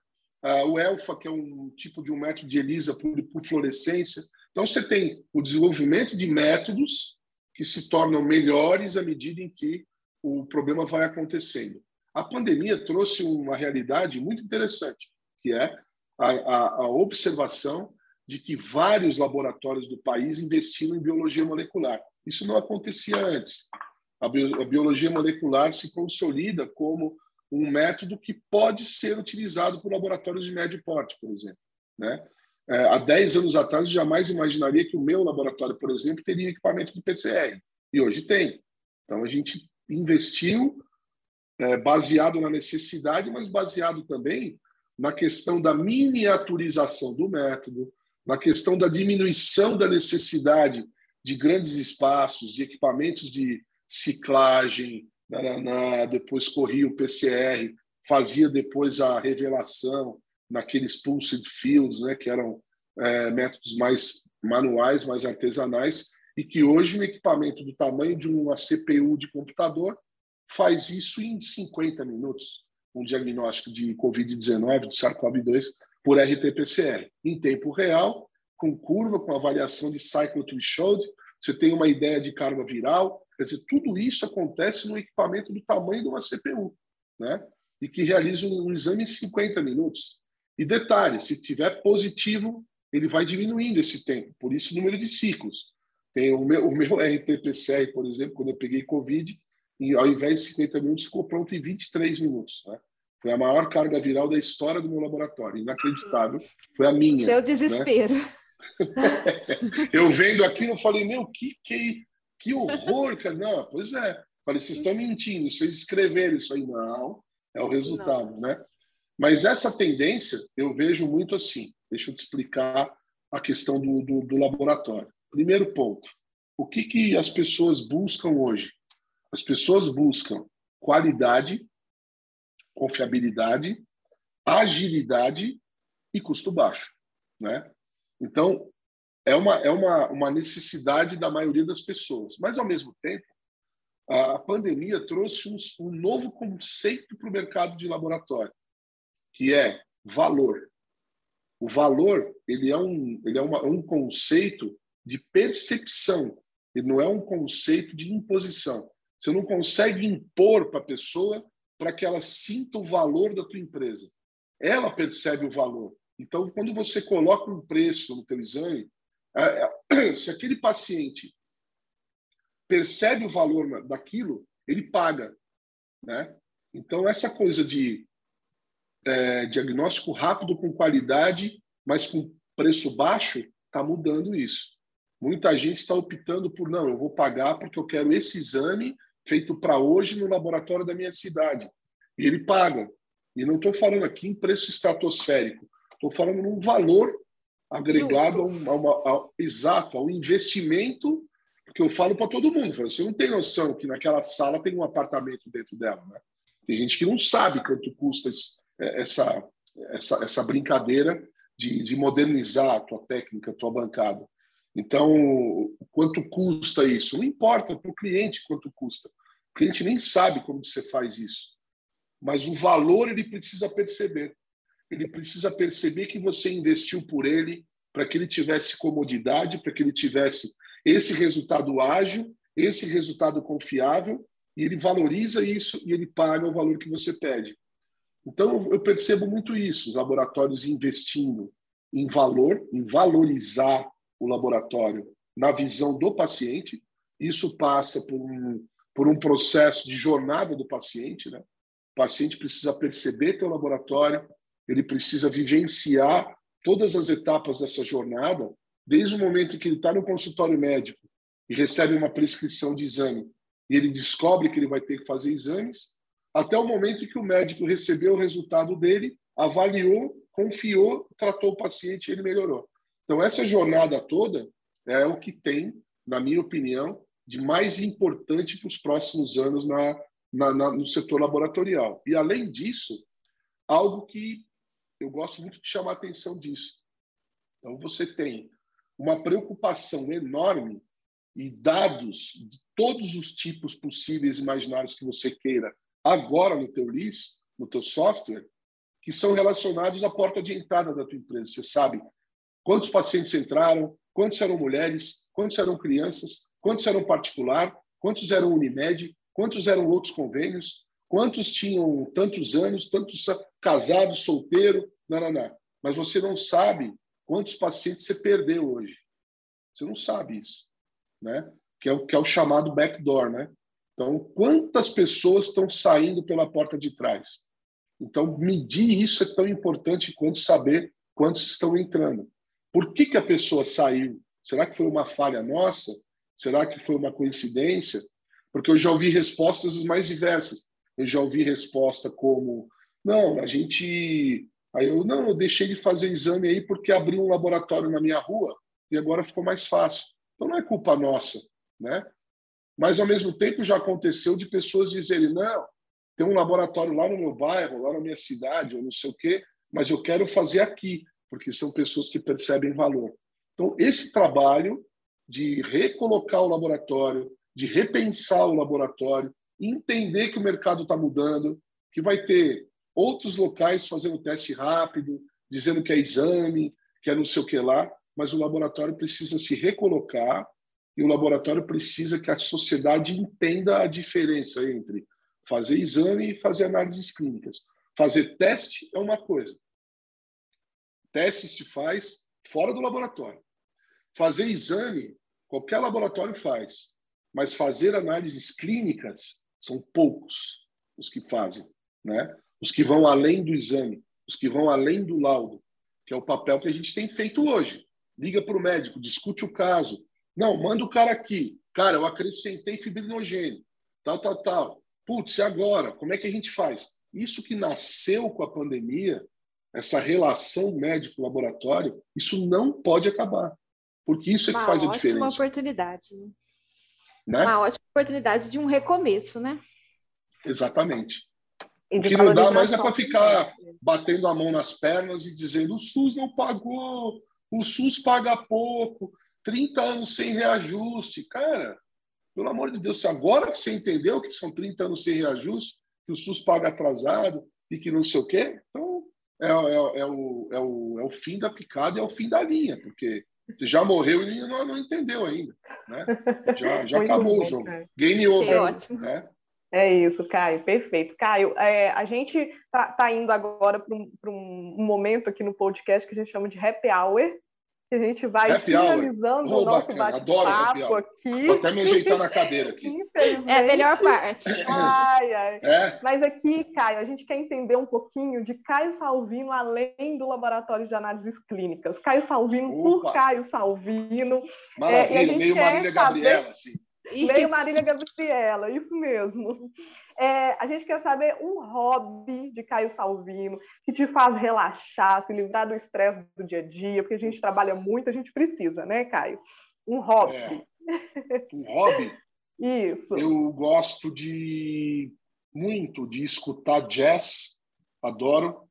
o ELFA, que é um tipo de um método de ELISA por, por fluorescência. Então, você tem o desenvolvimento de métodos que se tornam melhores à medida em que o problema vai acontecendo. A pandemia trouxe uma realidade muito interessante, que é a, a, a observação de que vários laboratórios do país investiram em biologia molecular. Isso não acontecia antes. A, biologia molecular se consolida como um método que pode ser utilizado por laboratórios de médio porte, por exemplo. Né? É, há 10 anos atrás, jamais imaginaria que o meu laboratório, por exemplo, teria equipamento de PCR. E hoje tem. Então, a gente investiu é, baseado na necessidade, mas baseado também na questão da miniaturização do método, na questão da diminuição da necessidade de grandes espaços, de equipamentos de ciclagem, depois corria o PCR, fazia depois a revelação naqueles pulsed fields, né, que eram é, métodos mais manuais, mais artesanais, e que hoje um equipamento do tamanho de uma CPU de computador faz isso em 50 minutos, um diagnóstico de COVID-19, de SARS-CoV-2, por RT-PCR, em tempo real, com curva, com avaliação de cycle threshold, você tem uma ideia de carga viral, quer dizer, tudo isso acontece no equipamento do tamanho de uma CPU, né? E que realiza um exame em 50 minutos. E detalhe, se tiver positivo, ele vai diminuindo esse tempo, por isso o número de ciclos. Tem o meu, o meu RT-PCR, por exemplo, quando eu peguei Covid, e ao invés de 50 minutos, ficou pronto em 23 minutos. Né? Foi a maior carga viral da história do meu laboratório. Inacreditável. Foi a minha. Seu desespero. Né? eu vendo aquilo, eu falei, meu, que, que, que horror, cara. Não, pois é. Falei, vocês estão mentindo, vocês escreveram isso aí. Não, é o resultado, Não. né? Mas essa tendência eu vejo muito assim. Deixa eu te explicar a questão do, do, do laboratório. Primeiro ponto. O que, que as pessoas buscam hoje? As pessoas buscam qualidade, confiabilidade, agilidade e custo baixo, né? Então, é uma, é uma, uma necessidade da maioria das pessoas. Mas, ao mesmo tempo, a pandemia trouxe um, um novo conceito para o mercado de laboratório, que é valor. O valor ele é um, ele é uma, um conceito de percepção, ele não é um conceito de imposição. Você não consegue impor para a pessoa para que ela sinta o valor da tua empresa. Ela percebe o valor. Então, quando você coloca um preço no teu exame, é, é, se aquele paciente percebe o valor daquilo, ele paga, né? Então, essa coisa de é, diagnóstico rápido com qualidade, mas com preço baixo, está mudando isso. Muita gente está optando por, não, eu vou pagar porque eu quero esse exame feito para hoje no laboratório da minha cidade. E ele paga. E não estou falando aqui em preço estratosférico. Estou falando num valor agregado a, a uma, a, exato, ao investimento que eu falo para todo mundo. Você não tem noção que naquela sala tem um apartamento dentro dela. Né? Tem gente que não sabe quanto custa é, essa, essa, essa brincadeira de, de modernizar a tua técnica, a tua bancada. Então, quanto custa isso? Não importa para o cliente quanto custa. O cliente nem sabe como você faz isso. Mas o valor ele precisa perceber. Ele precisa perceber que você investiu por ele para que ele tivesse comodidade, para que ele tivesse esse resultado ágil, esse resultado confiável, e ele valoriza isso e ele paga o valor que você pede. Então, eu percebo muito isso, os laboratórios investindo em valor, em valorizar o laboratório na visão do paciente. Isso passa por um, por um processo de jornada do paciente. Né? O paciente precisa perceber teu laboratório, ele precisa vivenciar todas as etapas dessa jornada, desde o momento em que ele está no consultório médico e recebe uma prescrição de exame e ele descobre que ele vai ter que fazer exames, até o momento que o médico recebeu o resultado dele, avaliou, confiou, tratou o paciente e ele melhorou. Então, essa jornada toda é o que tem, na minha opinião, de mais importante para os próximos anos na, na, na, no setor laboratorial. E, além disso, algo que eu gosto muito de chamar a atenção disso. Então, você tem uma preocupação enorme e dados de todos os tipos possíveis e imaginários que você queira agora no teu LIS, no teu software, que são relacionados à porta de entrada da tua empresa. Você sabe Quantos pacientes entraram? Quantos eram mulheres? Quantos eram crianças? Quantos eram particular? Quantos eram Unimed? Quantos eram outros convênios? Quantos tinham tantos anos? Tantos casados, solteiro? Não, não, não. Mas você não sabe quantos pacientes você perdeu hoje. Você não sabe isso, né? Que é o que é o chamado backdoor, né? Então, quantas pessoas estão saindo pela porta de trás? Então, medir isso é tão importante quanto saber quantos estão entrando. Por que, que a pessoa saiu? Será que foi uma falha nossa? Será que foi uma coincidência? Porque eu já ouvi respostas as mais diversas. Eu já ouvi resposta como: não, a gente. Aí eu, não, eu deixei de fazer exame aí porque abriu um laboratório na minha rua e agora ficou mais fácil. Então não é culpa nossa, né? Mas ao mesmo tempo já aconteceu de pessoas dizerem: não, tem um laboratório lá no meu bairro, lá na minha cidade, ou não sei o quê, mas eu quero fazer aqui, porque são pessoas que percebem valor. Então, esse trabalho de recolocar o laboratório, de repensar o laboratório, entender que o mercado está mudando, que vai ter outros locais fazendo teste rápido, dizendo que é exame, que é não sei o que lá, mas o laboratório precisa se recolocar e o laboratório precisa que a sociedade entenda a diferença entre fazer exame e fazer análises clínicas. Fazer teste é uma coisa. Teste se faz fora do laboratório. Fazer exame, qualquer laboratório faz. Mas fazer análises clínicas são poucos os que fazem, né? Os que vão além do exame, os que vão além do laudo, que é o papel que a gente tem feito hoje. Liga para o médico, discute o caso. Não, manda o cara aqui. Cara, eu acrescentei fibrinogênio, tal, tal, tal. Putz, e agora? Como é que a gente faz? Isso que nasceu com a pandemia, essa relação médico-laboratório, isso não pode acabar. Porque isso é que faz a diferença. Uma ótima oportunidade. Né? né? Uma ótima oportunidade de um recomeço, né? Exatamente. O que não dá mais é para ficar batendo a mão nas pernas e dizendo o SUS não pagou, o SUS paga pouco, 30 anos sem reajuste. Cara, pelo amor de Deus, se agora que você entendeu que são 30 anos sem reajuste, que o SUS paga atrasado e que não sei o quê, então é, é, é, o, é, o, é o fim da picada, é o fim da linha, porque você já morreu e não, não entendeu ainda. Né? Já, já acabou bom, o jogo. Cara. Game over. É ótimo. Né? É isso, Caio, perfeito. Caio, é, a gente está tá indo agora para um, um, momento aqui no podcast que a gente chama de happy hour, que a gente vai happy finalizando oh, o nosso bate-papo aqui. Vou até me ajeitar na cadeira aqui. É a melhor parte. Ai, ai. É? Mas aqui, Caio, a gente quer entender um pouquinho de Caio Salvino além do Laboratório de Análises Clínicas. Caio Salvino Opa. por Caio Salvino. Maravilha, é, meio Marília Gabriela, assim. Meio Marília Gabriela, isso mesmo. É, a gente quer saber um hobby de Caio Salvino que te faz relaxar, se livrar do estresse do dia a dia, porque a gente trabalha muito, a gente precisa, né, Caio? Um hobby. É. Um hobby? Isso. Eu gosto de muito de escutar jazz, adoro,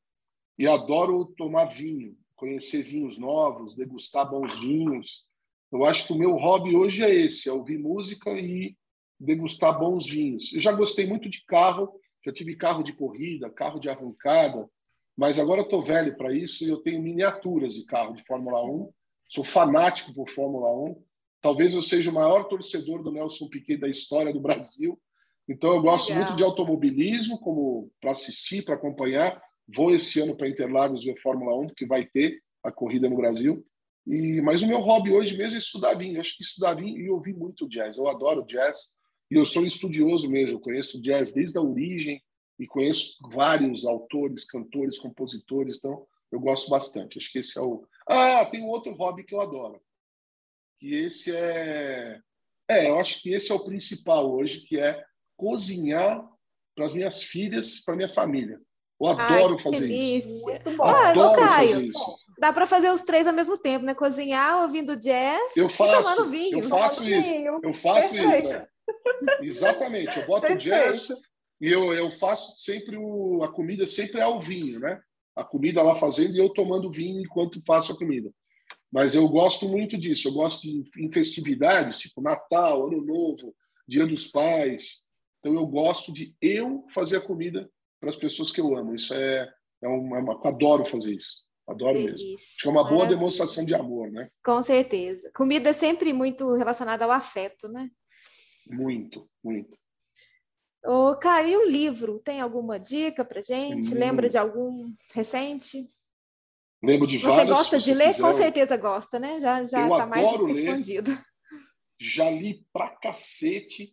e adoro tomar vinho, conhecer vinhos novos, degustar bons vinhos. Eu acho que o meu hobby hoje é esse, é ouvir música e degustar bons vinhos. Eu já gostei muito de carro, já tive carro de corrida, carro de arrancada, mas agora estou velho para isso e eu tenho miniaturas de carro de Fórmula 1. Sou fanático por Fórmula 1. Talvez eu seja o maior torcedor do Nelson Piquet da história do Brasil. Então eu gosto Legal. muito de automobilismo, como para assistir, para acompanhar. Vou esse ano para Interlagos ver Fórmula 1, porque vai ter a corrida no Brasil. E mas o meu hobby hoje mesmo é estudar vinho. Eu acho que estudar vinho e ouvir muito jazz. Eu adoro jazz. E eu sou estudioso mesmo, eu conheço jazz desde a origem e conheço vários autores, cantores, compositores, então eu gosto bastante. Acho que esse é o. Ah, tem um outro hobby que eu adoro. Que esse é. É, eu acho que esse é o principal hoje, que é cozinhar para as minhas filhas, para minha família. Eu adoro Ai, fazer delícia. isso. Muito bom. Adoro Caio, fazer isso. Dá para fazer os três ao mesmo tempo, né? Cozinhar, ouvindo jazz eu faço, e tomando vinho. Eu faço isso. Eu faço Perfeito. isso. É. Exatamente, eu boto o jazz e eu, eu faço sempre o, a comida sempre é ao vinho, né? A comida lá fazendo e eu tomando vinho enquanto faço a comida. Mas eu gosto muito disso. Eu gosto de em festividades, tipo Natal, Ano Novo, Dia dos Pais. Então eu gosto de eu fazer a comida para as pessoas que eu amo. Isso é, é uma, é uma adoro fazer isso. Adoro Delícia. mesmo. Acho que é uma boa demonstração de amor, né? Com certeza. Comida é sempre muito relacionada ao afeto, né? Muito, muito. Ô, Caio, e o livro? Tem alguma dica para gente? Hum. Lembra de algum recente? Lembro de vários. Você gosta de ler? Quiser. Com certeza gosta, né? Já já está mais respondido. Ler. Já li pra cacete,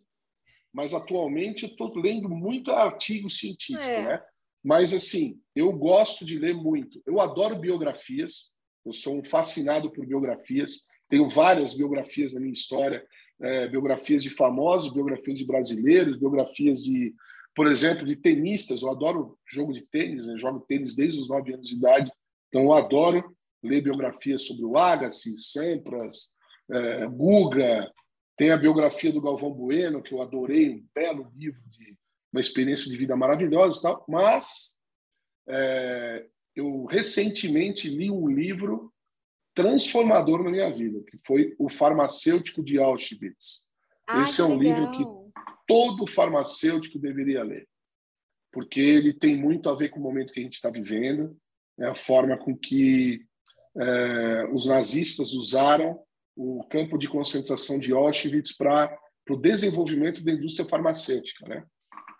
mas atualmente eu estou lendo muito artigo científico, é. né? Mas assim, eu gosto de ler muito. Eu adoro biografias. Eu sou um fascinado por biografias. Tenho várias biografias na minha história, é, biografias de famosos, biografias de brasileiros, biografias de, por exemplo, de tenistas. Eu adoro jogo de tênis, né? jogo tênis desde os nove anos de idade. Então, eu adoro ler biografias sobre o Agassi, Sampras, é, Guga. Tem a biografia do Galvão Bueno, que eu adorei, um belo livro de uma experiência de vida maravilhosa e tal. Mas é, eu recentemente li um livro transformador na minha vida, que foi O Farmacêutico de Auschwitz. Ah, Esse é um legal. livro que todo farmacêutico deveria ler, porque ele tem muito a ver com o momento que a gente está vivendo, né? a forma com que é, os nazistas usaram o campo de concentração de Auschwitz para o desenvolvimento da indústria farmacêutica, né?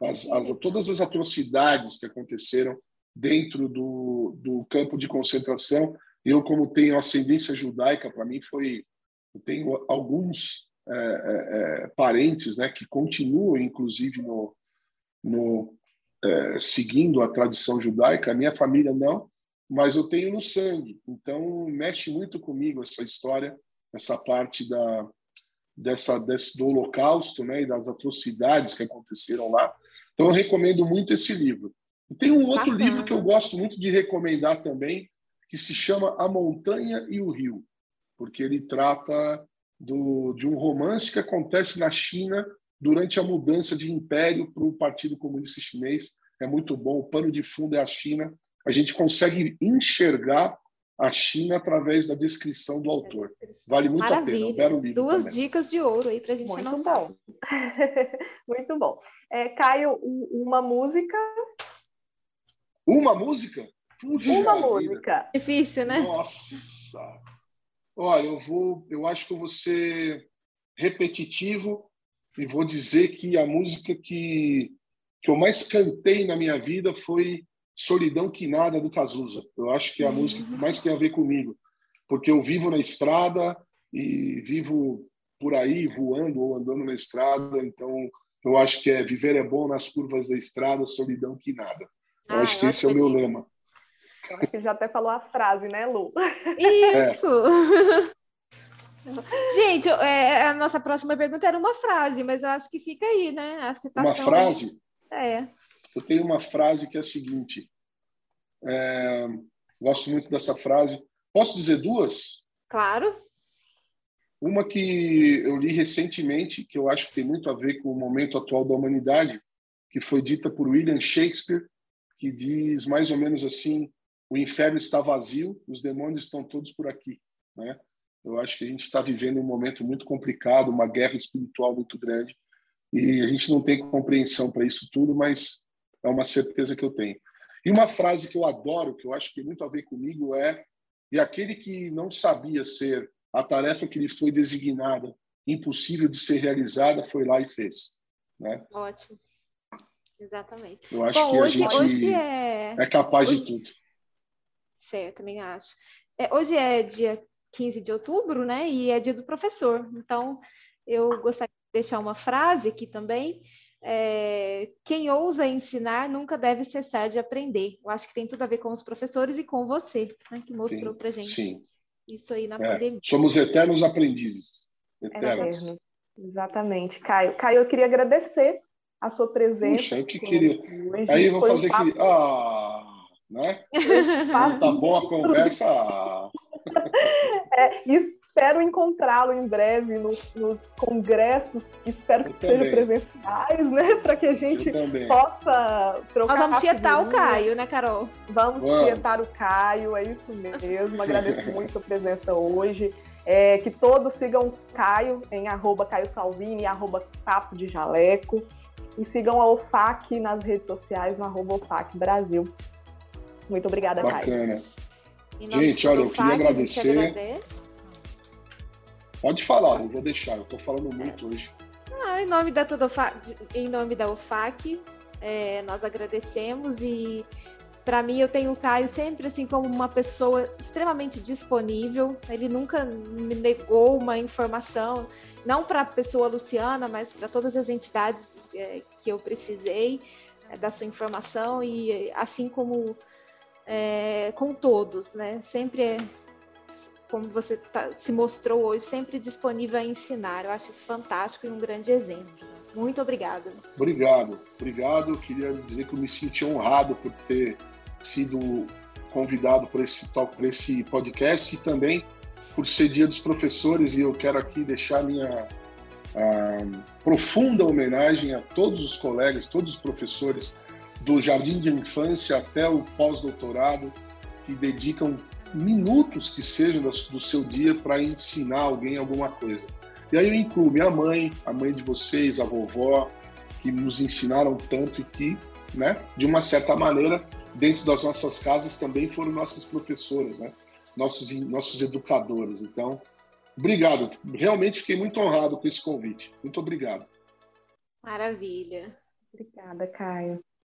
As, as, todas as atrocidades que aconteceram dentro do, do campo de concentração. Eu, como tenho ascendência judaica, para mim foi. Eu tenho alguns é, é, é, parentes né, que continuam, inclusive, no, no é, seguindo a tradição judaica. A minha família não, mas eu tenho no sangue. Então, mexe muito comigo essa história, essa parte da, dessa, desse, do Holocausto né, e das atrocidades que aconteceram lá. Então, eu recomendo muito esse livro. E tem um outro Bacana. livro que eu gosto muito de recomendar também, que se chama A Montanha e o Rio, porque ele trata do, de um romance que acontece na China durante a mudança de império para o Partido Comunista Chinês. É muito bom, o pano de fundo é a China. A gente consegue enxergar a China através da descrição do autor. Vale muito Maravilha. a pena. É um livro Duas também. dicas de ouro aí para a gente muito anotar. Bom. muito bom. É, Caio, uma música uma música? Puxa uma vida. música. Difícil, né? Nossa. Olha, eu vou, eu acho que eu vou ser repetitivo e vou dizer que a música que que eu mais cantei na minha vida foi Solidão que Nada do Cazuza. Eu acho que é a uhum. música que mais tem a ver comigo, porque eu vivo na estrada e vivo por aí voando ou andando na estrada, então eu acho que é viver é bom nas curvas da estrada, solidão que nada. Eu ah, acho que esse é o meu lema. Eu acho que já até falou a frase, né, Lu? Isso! É. Gente, é, a nossa próxima pergunta era uma frase, mas eu acho que fica aí, né? A citação. Uma frase? É. Eu tenho uma frase que é a seguinte. É, gosto muito dessa frase. Posso dizer duas? Claro. Uma que eu li recentemente, que eu acho que tem muito a ver com o momento atual da humanidade, que foi dita por William Shakespeare, que diz mais ou menos assim: o inferno está vazio, os demônios estão todos por aqui. Né? Eu acho que a gente está vivendo um momento muito complicado, uma guerra espiritual muito grande, e a gente não tem compreensão para isso tudo, mas é uma certeza que eu tenho. E uma frase que eu adoro, que eu acho que tem muito a ver comigo, é: e aquele que não sabia ser a tarefa que lhe foi designada impossível de ser realizada foi lá e fez. Né? Ótimo. Exatamente. Eu acho Bom, que hoje, a gente hoje é... é capaz hoje... de tudo. Certo, também acho. É, hoje é dia 15 de outubro, né? E é dia do professor. Então, eu gostaria de deixar uma frase aqui também. É, quem ousa ensinar nunca deve cessar de aprender. Eu acho que tem tudo a ver com os professores e com você, né, que mostrou para gente sim. isso aí na é, pandemia. Somos eternos aprendizes. Eternos. É Exatamente. Caio, Caio, eu queria agradecer a sua presença. Puxa, eu que queria. Aí eu vou fazer um que. Ah, né? tá bom a conversa. é, espero encontrá-lo em breve nos, nos congressos, espero que sejam presenciais, né? Para que a gente possa trocar. Nós vamos tietar o Caio, né, Carol? Vamos, vamos tietar o Caio, é isso mesmo. Agradeço muito a presença hoje. É, que todos sigam Caio em arroba Caio Salvini, arroba Papo de Jaleco. E sigam a OFAC nas redes sociais, no arroba OFAC Brasil. Muito obrigada, Bacana. Gente, olha, eu queria agradecer. Pode falar, eu vou deixar, eu estou falando muito hoje. Ah, em nome da Tudo em nome da UFAC, é, nós agradecemos e para mim eu tenho o Caio sempre assim como uma pessoa extremamente disponível. Ele nunca me negou uma informação, não para a pessoa Luciana, mas para todas as entidades é, que eu precisei é, da sua informação e assim como é, com todos, né? Sempre é, como você tá, se mostrou hoje, sempre disponível a ensinar. Eu acho isso fantástico e um grande exemplo. Muito obrigada. Obrigado, obrigado. Queria dizer que eu me senti honrado por ter sido convidado para esse, esse podcast e também por ser Dia dos Professores. E eu quero aqui deixar minha profunda homenagem a todos os colegas, todos os professores do jardim de infância até o pós-doutorado que dedicam minutos que sejam do seu dia para ensinar alguém alguma coisa. E aí eu incluo minha mãe, a mãe de vocês, a vovó, que nos ensinaram tanto e que, né, de uma certa maneira, dentro das nossas casas também foram nossas professoras, né? Nossos, nossos educadores. Então, obrigado. Realmente fiquei muito honrado com esse convite. Muito obrigado. Maravilha. Obrigada, Caio.